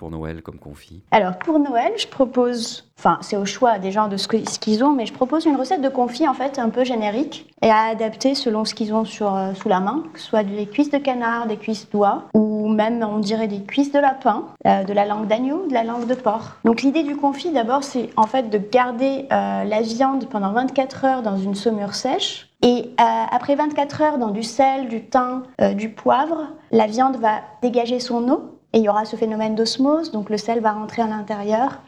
Pour Noël comme confit Alors pour Noël, je propose, enfin c'est au choix des gens de ce qu'ils ont, mais je propose une recette de confit en fait un peu générique et à adapter selon ce qu'ils ont sur, euh, sous la main, que ce soit des cuisses de canard, des cuisses d'oie ou même on dirait des cuisses de lapin, euh, de la langue d'agneau, de la langue de porc. Donc l'idée du confit d'abord c'est en fait de garder euh, la viande pendant 24 heures dans une saumure sèche et après 24 heures dans du sel, du thym, du poivre, la viande va dégager son eau et il y aura ce phénomène d'osmose, donc le sel va rentrer à l'intérieur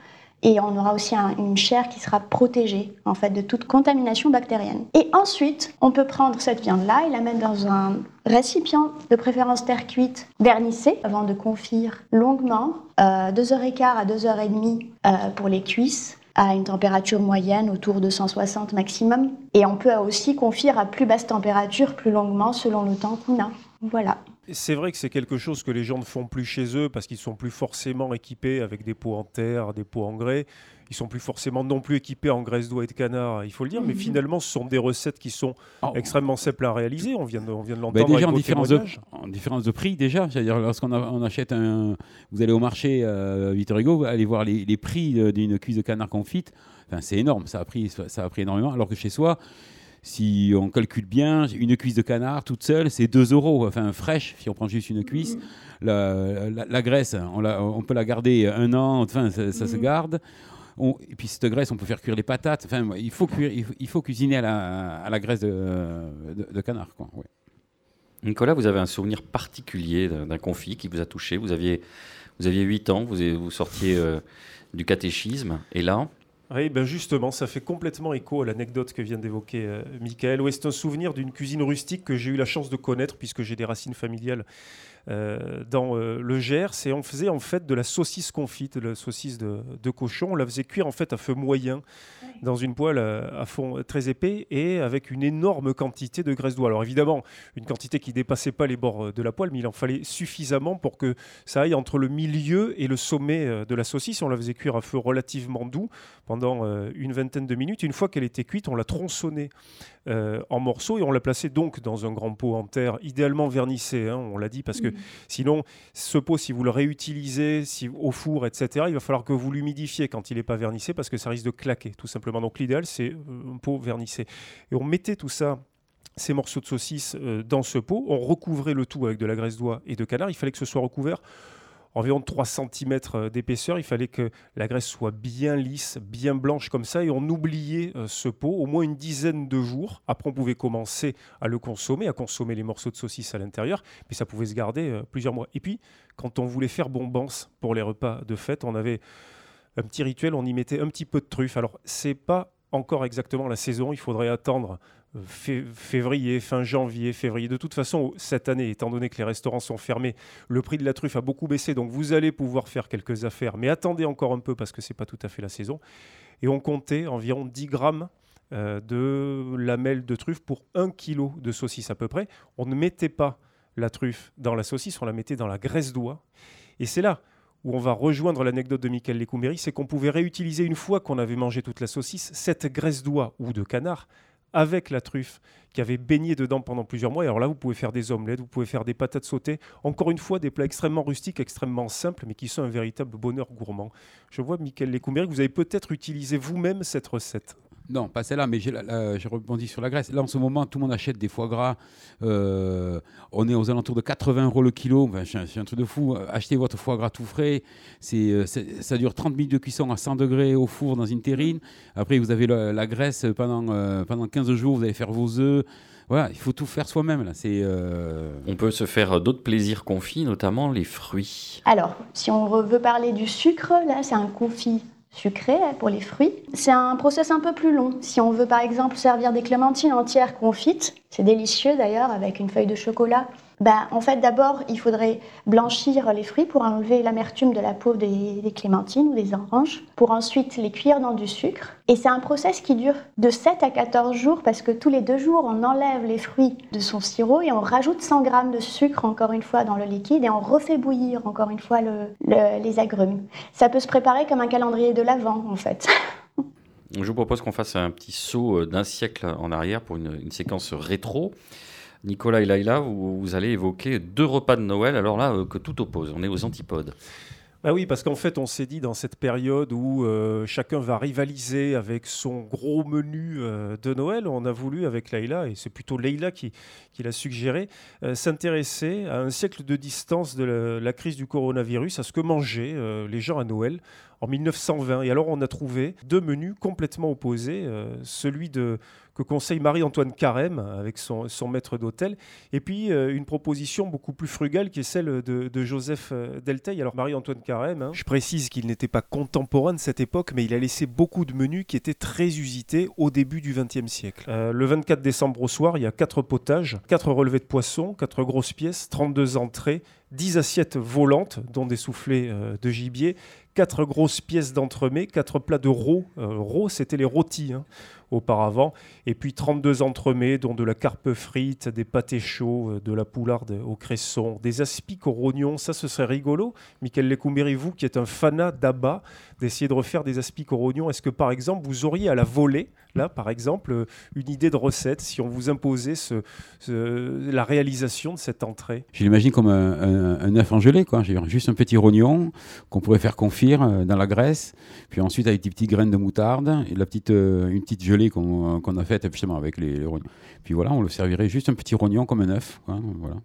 et on aura aussi une chair qui sera protégée en fait de toute contamination bactérienne. Et ensuite, on peut prendre cette viande-là et la mettre dans un récipient de préférence terre cuite vernissé avant de confire longuement, euh, 2h15 à 2h30 euh, pour les cuisses à une température moyenne autour de 160 maximum. Et on peut aussi confire à plus basse température plus longuement selon le temps qu'on a. Voilà. C'est vrai que c'est quelque chose que les gens ne font plus chez eux parce qu'ils sont plus forcément équipés avec des pots en terre, des pots en grès. Ils sont plus forcément non plus équipés en graisse d'oie et de canard, il faut le dire. Mais mhm. finalement, ce sont des recettes qui sont oh. extrêmement simples à réaliser. On vient de, on vient de bah, l'entendre. déjà en différence, de, en différence de prix, déjà. C'est-à-dire lorsqu'on on achète un, vous allez au marché euh, Victor Hugo, vous allez voir les, les prix d'une cuisse de canard confite. Enfin, c'est énorme. Ça a pris, ça a pris énormément. Alors que chez soi si on calcule bien, une cuisse de canard toute seule, c'est 2 euros. Enfin, fraîche, si on prend juste une cuisse. La, graisse, on, peut la garder un an, enfin, ça, se mhm. garde. et puis cette graisse, on peut faire cuire les patates. Enfin, il faut, il faut, cuisiner à la, graisse de, canard. Nicolas, vous avez un souvenir particulier d'un confit qui vous a touché? Vous aviez, vous aviez 8 ans, vous, vous sortiez euh, du catéchisme, et là, oui, ben justement, ça fait complètement écho à l'anecdote que vient d'évoquer euh, Michael. c'est un souvenir d'une cuisine rustique que j'ai eu la chance de connaître puisque j'ai des racines familiales euh, dans euh, le Gers. Et on faisait en fait de la saucisse confite, de la saucisse de, cochon. On la faisait cuire en fait à feu moyen dans une poêle à, fond très épais et avec une énorme quantité de graisse d'oie. Alors évidemment, une quantité qui dépassait pas les bords de la poêle, mais il en fallait suffisamment pour que ça aille entre le milieu et le sommet de la saucisse. On la faisait cuire à feu relativement doux pendant une vingtaine de minutes. Une fois qu'elle était cuite, on la tronçonnait en morceaux et on la plaçait donc dans un grand pot en terre, idéalement vernissé, hein, on l'a dit, parce que sinon, ce pot, si vous le réutilisez si, au four, etc., il va falloir que vous l'humidifiez quand il n'est pas vernissé parce que ça risque de claquer, tout simplement. Donc l'idéal, c'est euh, un pot vernissé. Et on mettait tout ça ces morceaux de saucisse euh, dans ce pot. On recouvrait le tout avec de la graisse d'oie et de canard. Il fallait que ce soit recouvert environ 3 cm euh, d'épaisseur. Il fallait que la graisse soit bien lisse, bien blanche comme ça, et on oubliait euh, ce pot au moins une dizaine de jours. Après, on pouvait commencer à le consommer, à consommer les morceaux de saucisse à l'intérieur, mais ça pouvait se garder euh, plusieurs mois. Et puis, quand on voulait faire bombance pour les repas de fête, on avait un petit rituel, on y mettait un petit peu de truffe. Alors, c'est pas encore exactement la saison, il faudrait attendre février, fin janvier, février. De toute façon, cette année, étant donné que les restaurants sont fermés, le prix de la truffe a beaucoup baissé, donc vous allez pouvoir faire quelques affaires, mais attendez encore un peu parce que c'est pas tout à fait la saison. Et on comptait environ 10 grammes euh, de lamelles de truffe pour 1 kg de saucisse à peu près. On ne mettait pas la truffe dans la saucisse, on la mettait dans la graisse d'oie. Et c'est là où on va rejoindre l'anecdote de Michael Lécouméry, c'est qu'on pouvait réutiliser une fois qu'on avait mangé toute la saucisse, cette graisse d'oie ou de canard avec la truffe qui avait baigné dedans pendant plusieurs mois. Et alors là, vous pouvez faire des omelettes, vous pouvez faire des patates sautées. Encore une fois, des plats extrêmement rustiques, extrêmement simples, mais qui sont un véritable bonheur gourmand. Je vois, Michael Lécouméry, que vous avez peut-être utilisé vous-même cette recette. Non, pas celle-là, mais j'ai rebondi sur la graisse. Là, en ce moment, tout le monde achète des foie gras. Euh, on est aux alentours de 80 euros le kilo. c'est un truc de fou. Achetez votre foie gras tout frais. Euh, c'est, ça dure 30 minutes de cuisson à 100 degrés au four dans une terrine. Après, vous avez la, graisse pendant, euh, pendant 15 jours. Vous allez faire vos œufs. Voilà, il faut tout faire soi-même. Là. C'est, On peut se faire d'autres plaisirs confits, notamment les fruits. Alors, si on veut parler du sucre, là, c'est un confit sucré pour les fruits. C'est un process un peu plus long. Si on veut par exemple servir des clémentines entières confites, c'est délicieux d'ailleurs avec une feuille de chocolat bah, En fait, d'abord, il faudrait blanchir les fruits pour enlever l'amertume de la peau des, clémentines ou des oranges, pour ensuite les cuire dans du sucre. Et c'est un process qui dure de 7 à 14 jours parce que tous les deux jours, on enlève les fruits de son sirop et on rajoute 100 grammes de sucre encore une fois dans le liquide et on refait bouillir encore une fois le, les agrumes. Ça peut se préparer comme un calendrier de l'Avent en fait. Je vous propose qu'on fasse un petit saut euh, d'un siècle en arrière pour une séquence rétro. Nicolas et Laïla, vous, allez évoquer deux repas de Noël, alors là, euh, que tout oppose, on est aux antipodes. Bah oui, parce qu'en fait, on s'est dit dans cette période où euh, chacun va rivaliser avec son gros menu euh, de Noël, on a voulu avec Leïla, et c'est plutôt Leïla qui, l'a suggéré, s'intéresser à un siècle de distance de la, crise du coronavirus, à ce que mangeaient les gens à Noël en 1920. Et alors, on a trouvé deux menus complètement opposés, euh, celui de que conseille Marie-Antoine Carême avec son, son maître d'hôtel, et puis euh, une proposition beaucoup plus frugale qui est celle de, de Joseph euh, Delteil. Alors Marie-Antoine Carême, hein, je précise qu'il n'était pas contemporain de cette époque, mais il a laissé beaucoup de menus qui étaient très usités au début du XXe siècle. Euh, le 24 décembre au soir, il y a quatre potages, quatre relevés de poissons, quatre grosses pièces, 32 entrées, 10 assiettes volantes, dont des soufflets de gibier, quatre grosses pièces d'entremets, quatre plats de roux. Euh, roux, c'était les rôtis hein, auparavant. Et puis 32 entremets, dont de la carpe frite, des pâtés chauds, euh, de la poularde au cresson, des aspics au rognon. Ça, ce serait rigolo. Michael Lecumberi, vous qui êtes un fanat d'abat, d'essayer de refaire des aspics au rognon, est-ce que par exemple, vous auriez à la volée, là, par exemple, une idée de recette si on vous imposait la réalisation de cette entrée Je l'imagine comme un, œuf gelée, quoi. Juste un petit rognon qu'on pourrait faire confire euh, dans la graisse, puis ensuite avec des petites graines de moutarde et la petite, euh, une petite gelée qu'on qu a faite avec les, les, rognons. Puis voilà, on le servirait juste un petit rognon comme un œuf, quoi. Voilà,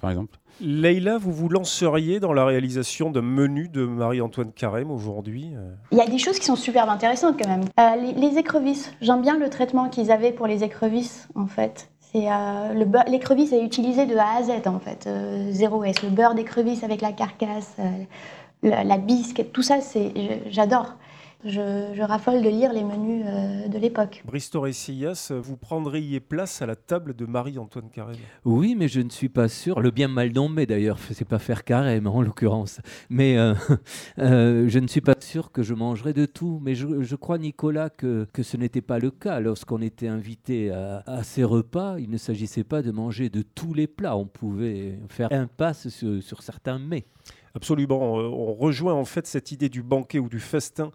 par exemple. Leïla, vous vous lanceriez dans la réalisation d'un menu de Marie-Antoine Carême aujourd'hui Il y a des choses qui sont super intéressantes quand même. Euh, les, les écrevisses, j'aime bien le traitement qu'ils avaient pour les écrevisses en fait. Euh, l'écrevisse est utilisée de A à Z en fait, euh, 0 S. Le beurre d'écrevisse avec la carcasse, euh, la, la, bisque, tout ça, j'adore. Je, je, raffole de lire les menus euh, de l'époque. Bristo Sillas, vous prendriez place à la table de Marie-Antoine Carême Oui, mais je ne suis pas sûr. Le bien mal nommé d'ailleurs, c'est pas faire Carême en l'occurrence. Mais euh, euh, je ne suis pas sûr que je mangerai de tout. Mais je, je crois, Nicolas, que, que ce n'était pas le cas. Lorsqu'on était invité à, à, ces repas, il ne s'agissait pas de manger de tous les plats. On pouvait faire impasse sur, sur certains mets. Absolument. On rejoint en fait cette idée du banquet ou du festin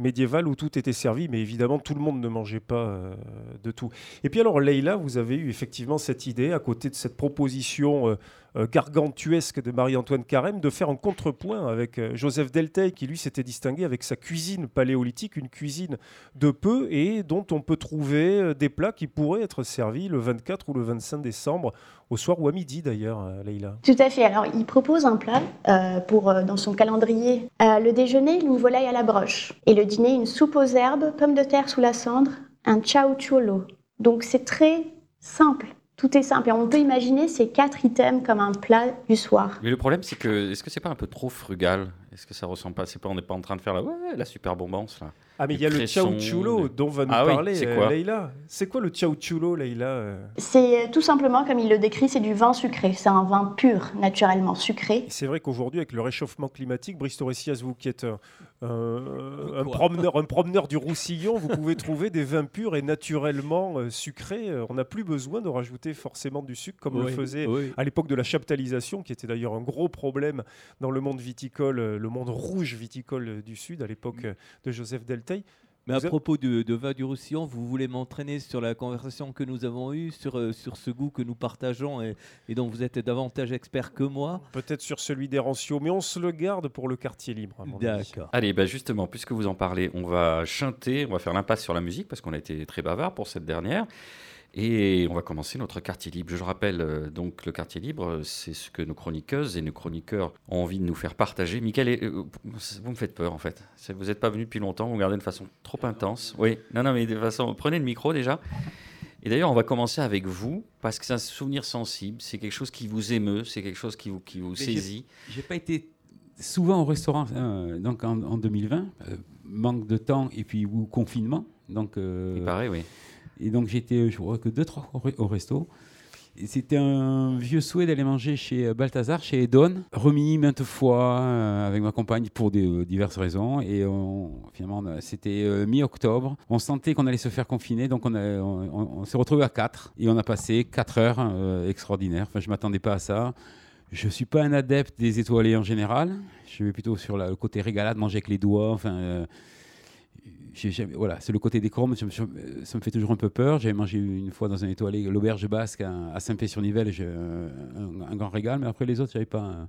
médiéval où tout était servi, mais évidemment tout le monde ne mangeait pas euh, de tout. Et puis alors Leïla, vous avez eu effectivement cette idée, à côté de cette proposition euh, gargantuesque de Marie-Antoine Carême, de faire un contrepoint avec euh, Joseph Delteil, qui lui s'était distingué avec sa cuisine paléolithique, une cuisine de peu et dont on peut trouver euh, des plats qui pourraient être servis le 24 ou le 25 décembre, au soir ou à midi d'ailleurs, euh, Leïla. Tout à fait. Alors il propose un plat euh, pour, euh, dans son calendrier. le déjeuner, une volaille à la broche. Et le dîner, une soupe aux herbes, pommes de terre sous la cendre, un chauchuolo. Donc c'est très simple. Tout est simple et on peut imaginer ces quatre items comme un plat du soir. Mais le problème, c'est que est-ce que c'est pas un peu trop frugal? Est-ce que ça ressemble pas C'est pas on n'est pas en train de faire la ouais, la super bombance là. Ah mais il y a le chauchulo dont va nous ah parler oui, c'est euh, quoi? Leïla. C'est quoi le chauchulo, Leïla euh? C'est tout simplement comme il le décrit, c'est du vin sucré. C'est un vin pur, naturellement sucré. C'est vrai qu'aujourd'hui, avec le réchauffement climatique, Bristo Ressias, vous qui êtes un, un, promeneur, un promeneur du Roussillon, vous pouvez trouver des vins purs et naturellement euh, sucrés. On n'a plus besoin de rajouter forcément du sucre comme oui, le faisait oui. à l'époque de la chaptalisation, qui était d'ailleurs un gros problème dans le monde viticole, le monde rouge viticole du Sud à l'époque de Joseph Delta. Mais à propos de, de vin du Roussillon, vous voulez m'entraîner sur la conversation que nous avons eue, sur, euh, sur ce goût que nous partageons et, et dont vous êtes davantage expert que moi Peut-être sur celui des Ranciaux, mais on se le garde pour le quartier libre. D'accord. Allez, bah justement, puisque vous en parlez, on va chanter, on va faire l'impasse sur la musique parce qu'on a été très bavard pour cette dernière. Et on va commencer notre quartier libre. Je rappelle euh, donc le quartier libre, c'est ce que nos chroniqueuses et nos chroniqueurs ont envie de nous faire partager. Michael, euh, vous me faites peur en fait. Vous n'êtes pas venu depuis longtemps, vous regardez de façon trop intense. Oui, non, non, mais de façon, prenez le micro déjà. Et d'ailleurs, on va commencer avec vous, parce que c'est un souvenir sensible, c'est quelque chose qui vous émeut, c'est quelque chose qui vous, qui vous saisit. J'ai pas été souvent au restaurant euh, donc en, en 2020, euh, manque de temps et puis ou confinement. Donc, euh, Il paraît, oui. Et donc j'étais, je crois que deux, trois au resto. C'était un vieux souhait d'aller manger chez Balthazar, chez Edon, remis maintes fois euh, avec ma compagne pour euh, diverses raisons. Et finalement, c'était euh, mi-octobre. On sentait qu'on allait se faire confiner, donc on, on, s'est retrouvé à 4 et on a passé 4 heures extraordinaires. Enfin, je ne m'attendais pas à ça. Je ne suis pas un adepte des étoilés en général. Je vais plutôt sur le côté régalade, manger avec les doigts. Enfin, voilà, c'est le côté des cornes, ça me fait toujours un peu peur. J'avais mangé une fois dans un étoilé l'auberge basque à, Saint-Pé-sur-Nivelle, un, un, grand régal, mais après les autres, j'avais pas.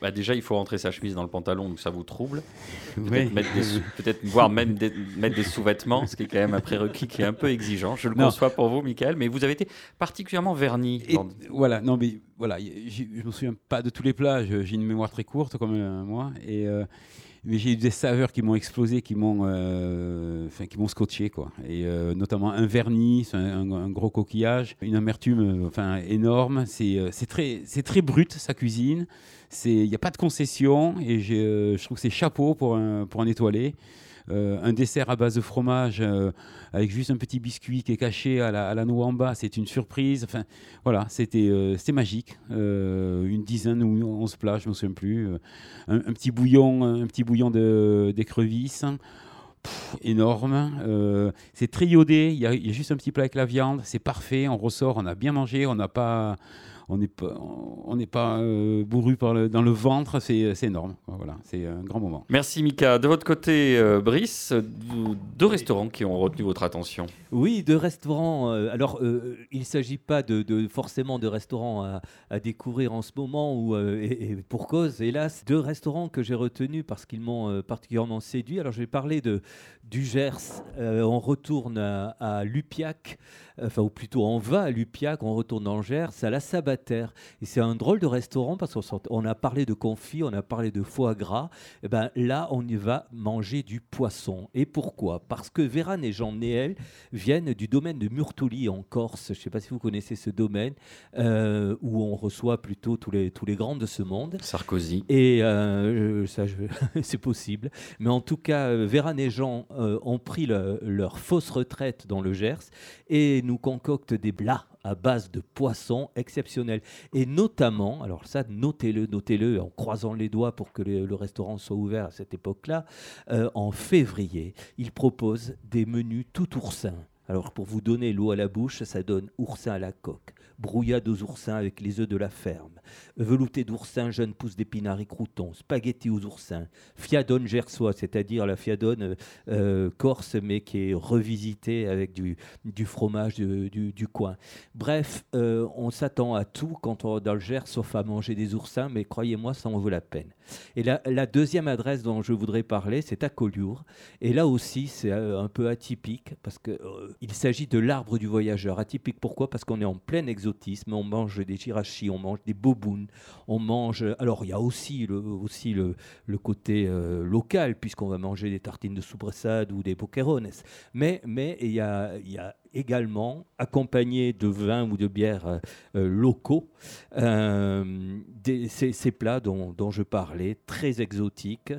Bah déjà, il faut rentrer sa chemise dans le pantalon, donc ça vous trouble. Peut-être, peut voir même mettre des sous-vêtements, ce qui est quand même un prérequis qui est un peu exigeant. Je le conçois pour vous, Michael, mais vous avez été particulièrement verni. Voilà, non, mais voilà, je ne me souviens pas de tous les plats, j'ai une mémoire très courte comme euh, moi, et. Euh, mais j'ai eu des saveurs qui m'ont explosé, qui m'ont, euh, qui m'ont scotché, quoi. Et euh, notamment un vernis, un, gros coquillage, une amertume, euh, enfin, énorme. C'est, c'est très, c'est très brut sa cuisine. C'est, il n'y a pas de concession et je trouve que c'est chapeau pour un, pour un étoilé. Euh, un dessert à base de fromage euh, avec juste un petit biscuit qui est caché à la, noix en bas, c'est une surprise. Enfin, voilà, c'était euh, magique. une dizaine ou onze plats, je ne me souviens plus. Un, petit bouillon, un petit bouillon d'écrevisses. énorme. c'est très iodé. Il y, y, a juste un petit plat avec la viande. C'est parfait. On ressort. On a bien mangé. On n'a pas, on n'est pas, on n'est pas euh, bourru par le, dans le ventre, c'est, énorme. Voilà, c'est un grand moment. Merci Mika. De votre côté, euh, Brice, deux restaurants qui ont retenu votre attention. Oui, deux restaurants. Euh, alors, il ne s'agit pas de, forcément de restaurants à, découvrir en ce moment ou et, pour cause, hélas, deux restaurants que j'ai retenus parce qu'ils m'ont particulièrement séduit. Alors, je vais parler de du Gers. on retourne à, à Lupiac enfin, ou plutôt on va à Lupiac, on retourne en Gers, à la Sabataire. Et c'est un drôle de restaurant parce qu'on a parlé de confit, on a parlé de foie gras. Et eh ben là, on y va manger du poisson. Et pourquoi? Parce que Véran et Jean Néel viennent du domaine de Murtoli en Corse. Je ne sais pas si vous connaissez ce domaine, euh, où on reçoit plutôt tous les, tous les grands de ce monde. Sarkozy. Et euh, ça, c'est possible. Mais en tout cas, Véran et Jean euh, ont pris leur fausse retraite dans le Gers et nous concocte des plats à base de poissons exceptionnels. Et notamment, alors ça, notez-le, notez-le en croisant les doigts pour que le, restaurant soit ouvert à cette époque-là, euh, en février, il propose des menus tout oursins. Alors pour vous donner l'eau à la bouche, ça donne oursin à la coque, brouillade aux oursins avec les œufs de la ferme, velouté d'oursin, jeune pousse d'épinards et spaghetti aux oursins, fiadone gersois, c'est-à-dire la fiadone euh, euh, corse, mais qui est revisitée avec du, fromage du, coin. Bref, euh, on s'attend à tout quand on dans le Gers, sauf à manger des oursins, mais croyez-moi, ça en vaut la peine. Et la, la deuxième adresse dont je voudrais parler, c'est à Collioure. Et là aussi, c'est un peu atypique, parce qu'il s'agit de l'arbre du voyageur. Atypique pourquoi? Parce qu'on est en plein exotisme, on mange des chirachis, on mange des boboons, on mange. Alors, il y a aussi le, aussi le, le côté euh, local, puisqu'on va manger des tartines de soubressade ou des boquerones. Mais, mais il y a, y a également, accompagné de vins ou de bières euh, euh, locaux, euh, ces, plats dont, je parlais, très exotiques,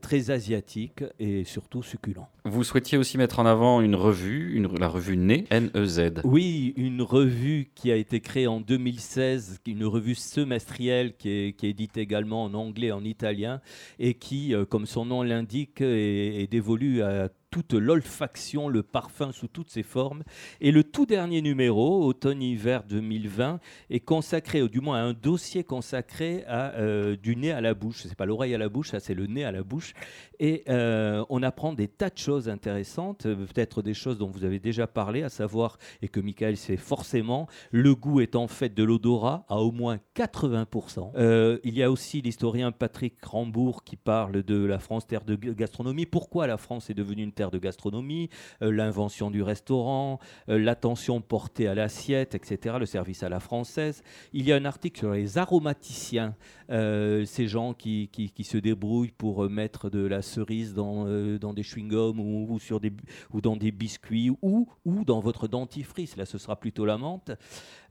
très asiatiques et surtout succulents. Vous souhaitiez aussi mettre en avant une revue, une, la revue NE, N-E-Z. Oui, une revue qui a été créée en 2016, une revue semestrielle qui est, qui est également en anglais en italien et qui, comme son nom l'indique, est, est dévolue à toute l'olfaction, le parfum sous toutes ses formes. Et le tout dernier numéro, automne-hiver 2020, est consacré, ou du moins un dossier consacré à euh, du nez à la bouche. C'est pas l'oreille à la bouche, ça c'est le nez à la bouche. Et euh, on apprend des tas de choses intéressantes, euh, peut-être des choses dont vous avez déjà parlé, à savoir, et que Michael sait forcément, le goût est en fait de l'odorat à au moins 80%. il y a aussi l'historien Patrick Rambourg qui parle de la France terre de gastronomie. Pourquoi la France est devenue une de gastronomie, euh, l'invention du restaurant, euh, l'attention portée à l'assiette, etc., le service à la française. Il y a un article sur les aromaticiens, euh, ces gens qui, qui, se débrouillent pour mettre de la cerise dans, dans des chewing-gums ou, sur des, ou dans des biscuits ou, ou dans votre dentifrice. Là, ce sera plutôt la menthe.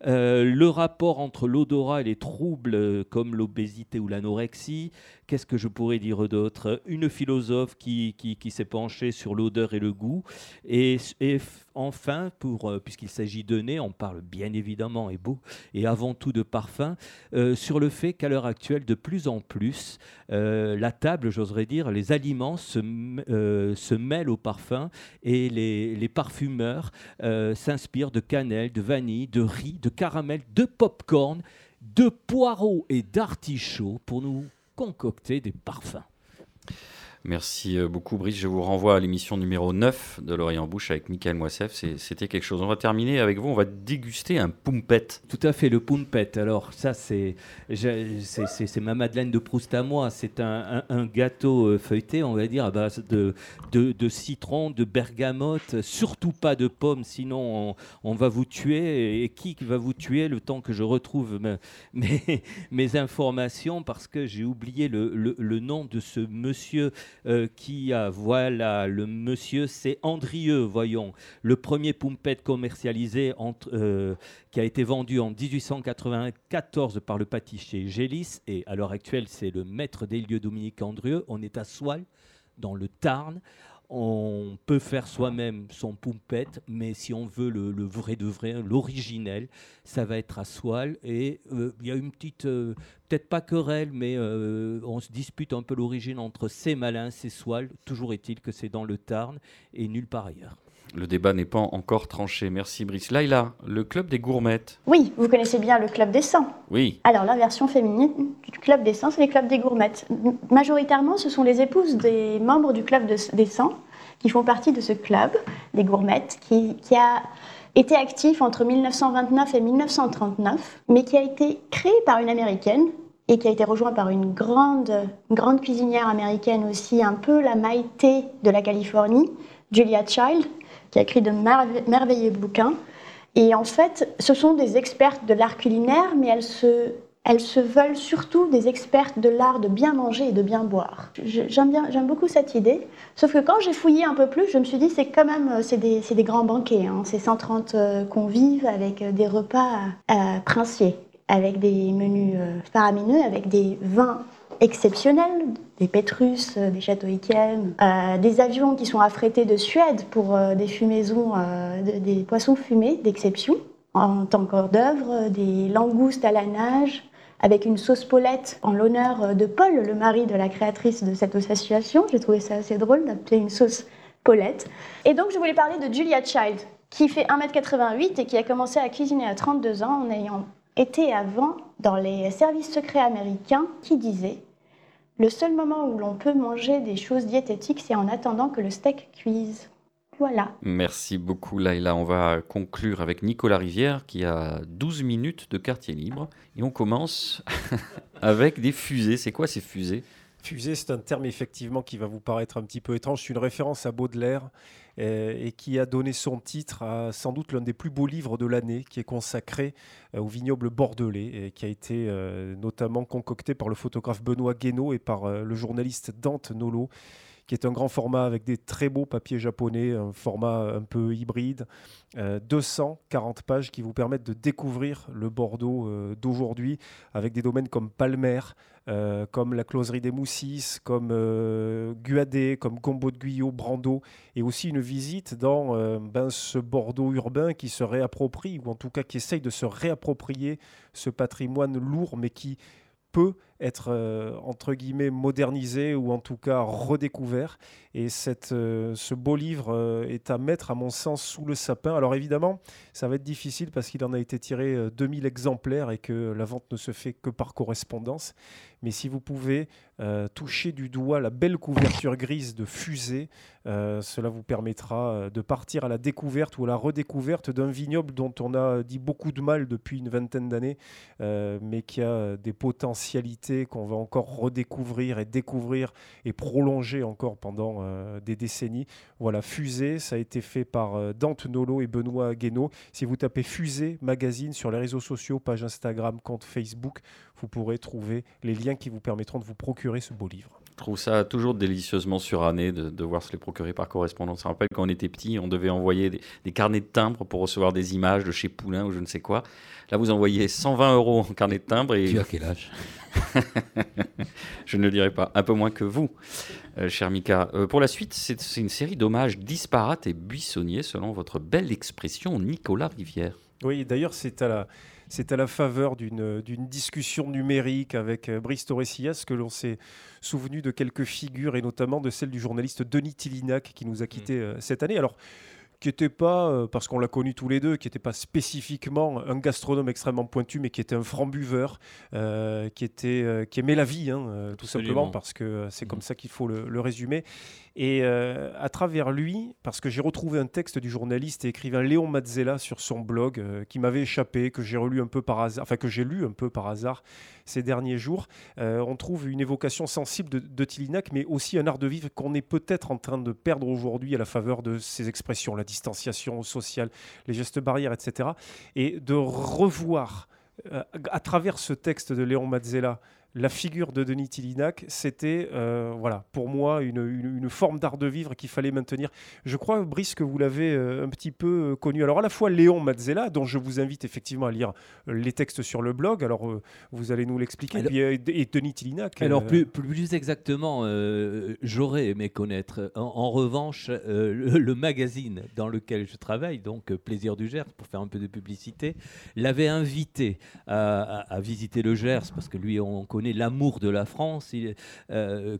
le rapport entre l'odorat et les troubles comme l'obésité ou l'anorexie. Qu'est-ce que je pourrais dire d'autre? Une philosophe qui, qui, qui s'est penchée sur l'odeur et le goût. Et, enfin, pour, euh, puisqu'il s'agit de nez, on parle bien évidemment et, beau, et avant tout de parfum, euh, sur le fait qu'à l'heure actuelle, de plus en plus, euh, la table, j'oserais dire, les aliments se, se mêlent au parfum et les, les parfumeurs s'inspirent de cannelle, de vanille, de riz, de caramel, de popcorn, de poireaux et d'artichauts pour nous concocter des parfums. Merci euh, beaucoup, Brice. Je vous renvoie à l'émission numéro 9 de L'Oreille en Bouche avec Michael Moissef. C'est- C'était quelque chose. On va terminer avec vous. On va déguster un pumpet. Tout à fait, le pumpet. Alors ça, c'est ma Madeleine de Proust à moi. C'est un, un- un gâteau euh, feuilleté, on va dire, à base de, de, de citron, de bergamote, surtout pas de pommes, sinon on, on va vous tuer. Et qui va vous tuer le temps que je retrouve me- mes, mes informations? Parce que j'ai oublié le, le- le nom de ce monsieur euh, qui a, voilà, le monsieur, c'est Andrieux, voyons, le premier pumpet commercialisé entre, euh, qui a été vendu en 1894 par le pâtissier Gélis, et à l'heure actuelle, c'est le maître des lieux Dominique Andrieux. On est à Soile, dans le Tarn. On peut faire soi-même son pumpet, mais si on veut le, vrai de vrai, l'originel, ça va être à Soile. Et euh, il y a une petite, peut-être pas querelle, mais euh, on se dispute un peu l'origine entre ces malins, ces Soile. Toujours est-il que c'est dans le Tarn et nulle part ailleurs. Le débat n'est pas encore tranché. Merci, Brice. Laïla, le club des gourmettes. Oui, vous connaissez bien le Club des 100. Oui. Alors, la version féminine du Club des 100, c'est les clubs des gourmettes. Majoritairement, ce sont les épouses des membres du Club de- des 100 qui font partie de ce club des gourmettes qui, qui a été actif entre 1929 et 1939, mais qui a été créé par une américaine et qui a été rejoint par une grande, grande cuisinière américaine aussi, un peu la Maïté de la Californie, Julia Child, qui a écrit de merve- merveilleux bouquins. Et en fait, ce sont des expertes de l'art culinaire, mais elles se, elles se veulent surtout des expertes de l'art de bien manger et de bien boire. J'aime beaucoup cette idée. Sauf que quand j'ai fouillé un peu plus, je me suis dit c'est quand même euh, c'est des, des grands banquets. hein. C'est 130 euh, convives avec euh, des repas princiers, avec des menus euh, faramineux, avec des vins exceptionnels, des Pétrus, des châteaux euh, des avions qui sont affrétés de Suède pour des fumaisons, de- des poissons fumés d'exception en tant qu'hors d'œuvre, des langoustes à la nage, avec une sauce Paulette en l'honneur euh, de Paul, le mari de la créatrice de cette association. J'ai trouvé ça assez drôle d'appeler une sauce Paulette. Et donc je voulais parler de Julia Child, qui fait 1m88 et qui a commencé à cuisiner à 32 ans en ayant été avant dans les services secrets américains qui disaient le seul moment où l'on peut manger des choses diététiques, c'est en attendant que le steak cuise. Voilà. Merci beaucoup, Laïla. On va conclure avec Nicolas Rivière qui a 12 minutes de quartier libre. Et on commence avec des fusées. C'est quoi ces fusées? Fusée, c'est un terme effectivement qui va vous paraître un petit peu étrange. C'est une référence à Baudelaire euh, et qui a donné son titre à sans doute l'un des plus beaux livres de l'année, qui est consacré euh, au vignoble bordelais et qui a été euh, notamment concocté par le photographe Benoît Guénaud et par le journaliste Dante Nolo qui est un grand format avec des très beaux papiers japonais, un format un peu hybride, euh, 240 pages qui vous permettent de découvrir le Bordeaux euh, d'aujourd'hui avec des domaines comme Palmer, euh, comme la closerie des Moussis, comme euh, Guadet, comme Gombo de Guyot, Brando, et aussi une visite dans euh, ben, ce Bordeaux urbain qui se réapproprie, ou en tout cas qui essaye de se réapproprier ce patrimoine lourd, mais qui peut être euh, entre guillemets modernisé ou en tout cas redécouvert. Et cette, euh, ce beau livre euh, est à mettre, à mon sens, sous le sapin. Alors évidemment, ça va être difficile parce qu'il en a été tiré euh, 2000 exemplaires et que la vente ne se fait que par correspondance. Mais si vous pouvez euh, toucher du doigt la belle couverture grise de fusée, euh, cela vous permettra euh, de partir à la découverte ou à la redécouverte d'un vignoble dont on a dit beaucoup de mal depuis une vingtaine d'années, mais qui a des potentialités qu'on va encore redécouvrir et découvrir et prolonger encore pendant des décennies. Voilà, Fusée, ça a été fait par Dante Nolo et Benoît Guénaud. Si vous tapez Fusée Magazine sur les réseaux sociaux, page Instagram, compte Facebook, vous pourrez trouver les liens qui vous permettront de vous procurer ce beau livre. trouve ça toujours délicieusement suranné de devoir se les procurer par correspondance. Ça rappelle quand on était petit, on devait envoyer des, des carnets de timbres pour recevoir des images de chez Poulain ou je ne sais quoi. Là, vous envoyez 120 euros en carnet de timbre et Tu as quel âge? Je ne le dirai pas, un peu moins que vous, euh, cher Mika. Euh, pour la suite, c'est une série d'hommages disparates et buissonniers, selon votre belle expression, Nicolas Rivière. Oui, d'ailleurs, c'est à la, c'est à la faveur d'une discussion numérique avec euh, Brice Torresillas que l'on s'est souvenu de quelques figures, et notamment de celle du journaliste Denis Tillinac qui nous a quittés euh, cette année. Alors, qui n'était pas, euh, parce qu'on l'a connu tous les deux, qui n'était pas spécifiquement un gastronome extrêmement pointu, mais qui était un franc buveur, euh, qui, était, qui aimait la vie, hein, tout simplement, parce que c'est comme ça qu'il faut le, le résumer. Et euh, à travers lui, parce que j'ai retrouvé un texte du journaliste et écrivain Léon Mazzella sur son blog, euh, qui m'avait échappé, que j'ai relu un peu par hasard, enfin que j'ai lu un peu par hasard ces derniers jours, euh, on trouve une évocation sensible de, de Tillinac, mais aussi un art de vivre qu'on est peut-être en train de perdre aujourd'hui à la faveur de ces expressions, la distanciation sociale, les gestes barrières, etc. Et de revoir à travers ce texte de Léon Mazzella la figure de Denis Tillinac, c'était euh, voilà, pour moi une, une- une forme d'art de vivre qu'il fallait maintenir. Je crois, Brice, que vous l'avez euh, un petit peu euh, connu. Alors à la fois Léon Mazzella, dont je vous invite effectivement à lire les textes sur le blog, alors vous allez nous l'expliquer, et Denis Tillinac. Alors, plus, plus exactement, j'aurais aimé connaître. En, en revanche, le, le magazine dans lequel je travaille, donc Plaisir du Gers, pour faire un peu de publicité, l'avait invité à, à- à visiter le Gers, parce que lui, on connaît l'amour de la France euh,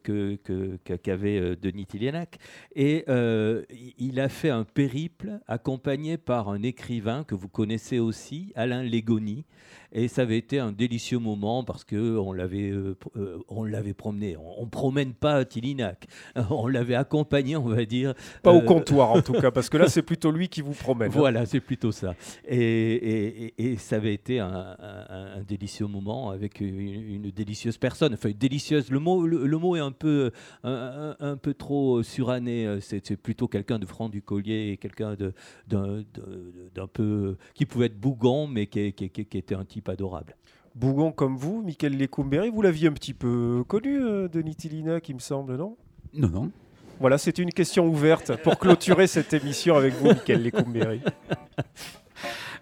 qu'avait euh, Denis Tillienac. Et euh, il a fait un périple accompagné par un écrivain que vous connaissez aussi, Alain Légoni. Et ça avait été un délicieux moment parce que on l'avait, euh, euh, on l'avait promené. On, on promène pas Tillinac. On l'avait accompagné, on va dire. Pas au euh, comptoir en tout cas, parce que là c'est plutôt lui qui vous promène. hein. Voilà, c'est plutôt ça. Et, et- et- et ça avait été un, un- un délicieux moment avec une, une délicieuse personne. Enfin, délicieuse, le mot, le, le mot est un peu, un, peu trop suranné. C'est plutôt quelqu'un de franc du collier et quelqu'un d'un peu. qui pouvait être bougon, mais qui, qui- qui- qui était un type adorable. Bougon comme vous, Michael Lécoumbéry, vous l'aviez un petit peu connu, euh, Denis Tillinac, il me semble, non? Non, non. Voilà, c'était une question ouverte pour clôturer cette émission avec vous, Michael Lécoumbéry.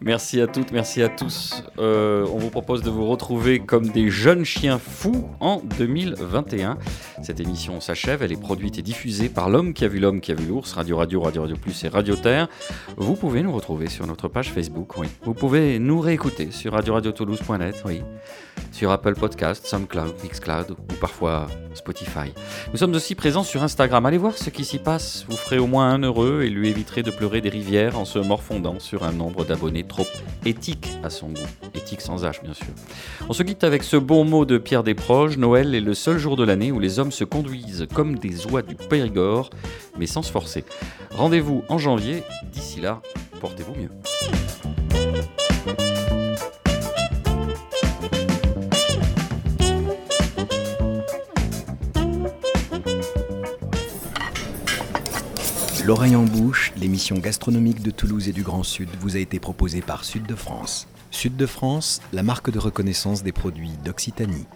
Merci à toutes, merci à tous. Euh, on vous propose de vous retrouver comme des jeunes chiens fous en 2021. Cette émission s'achève, elle est produite et diffusée par l'homme qui a vu l'homme qui a vu l'ours, Radio Radio, Radio Radio Plus et Radio Terre. Vous pouvez nous retrouver sur notre page Facebook, oui. Vous pouvez nous réécouter sur radio-radio-toulouse.net, oui. Sur Apple Podcast, SoundCloud, Mixcloud ou parfois Spotify. Nous sommes aussi présents sur Instagram. Allez voir ce qui s'y passe. Vous ferez au moins un heureux et lui éviterez de pleurer des rivières en se morfondant sur un nombre d'abonnés trop éthique à son goût. Éthique sans H, bien sûr. On se quitte avec ce bon mot de Pierre Desproges. Noël est le seul jour de l'année où les hommes se conduisent comme des oies du Périgord, mais sans se forcer. Rendez-vous en janvier. D'ici là, portez-vous mieux. L'oreille en bouche, l'émission gastronomique de Toulouse et du Grand Sud vous a été proposée par Sud de France. Sud de France, la marque de reconnaissance des produits d'Occitanie.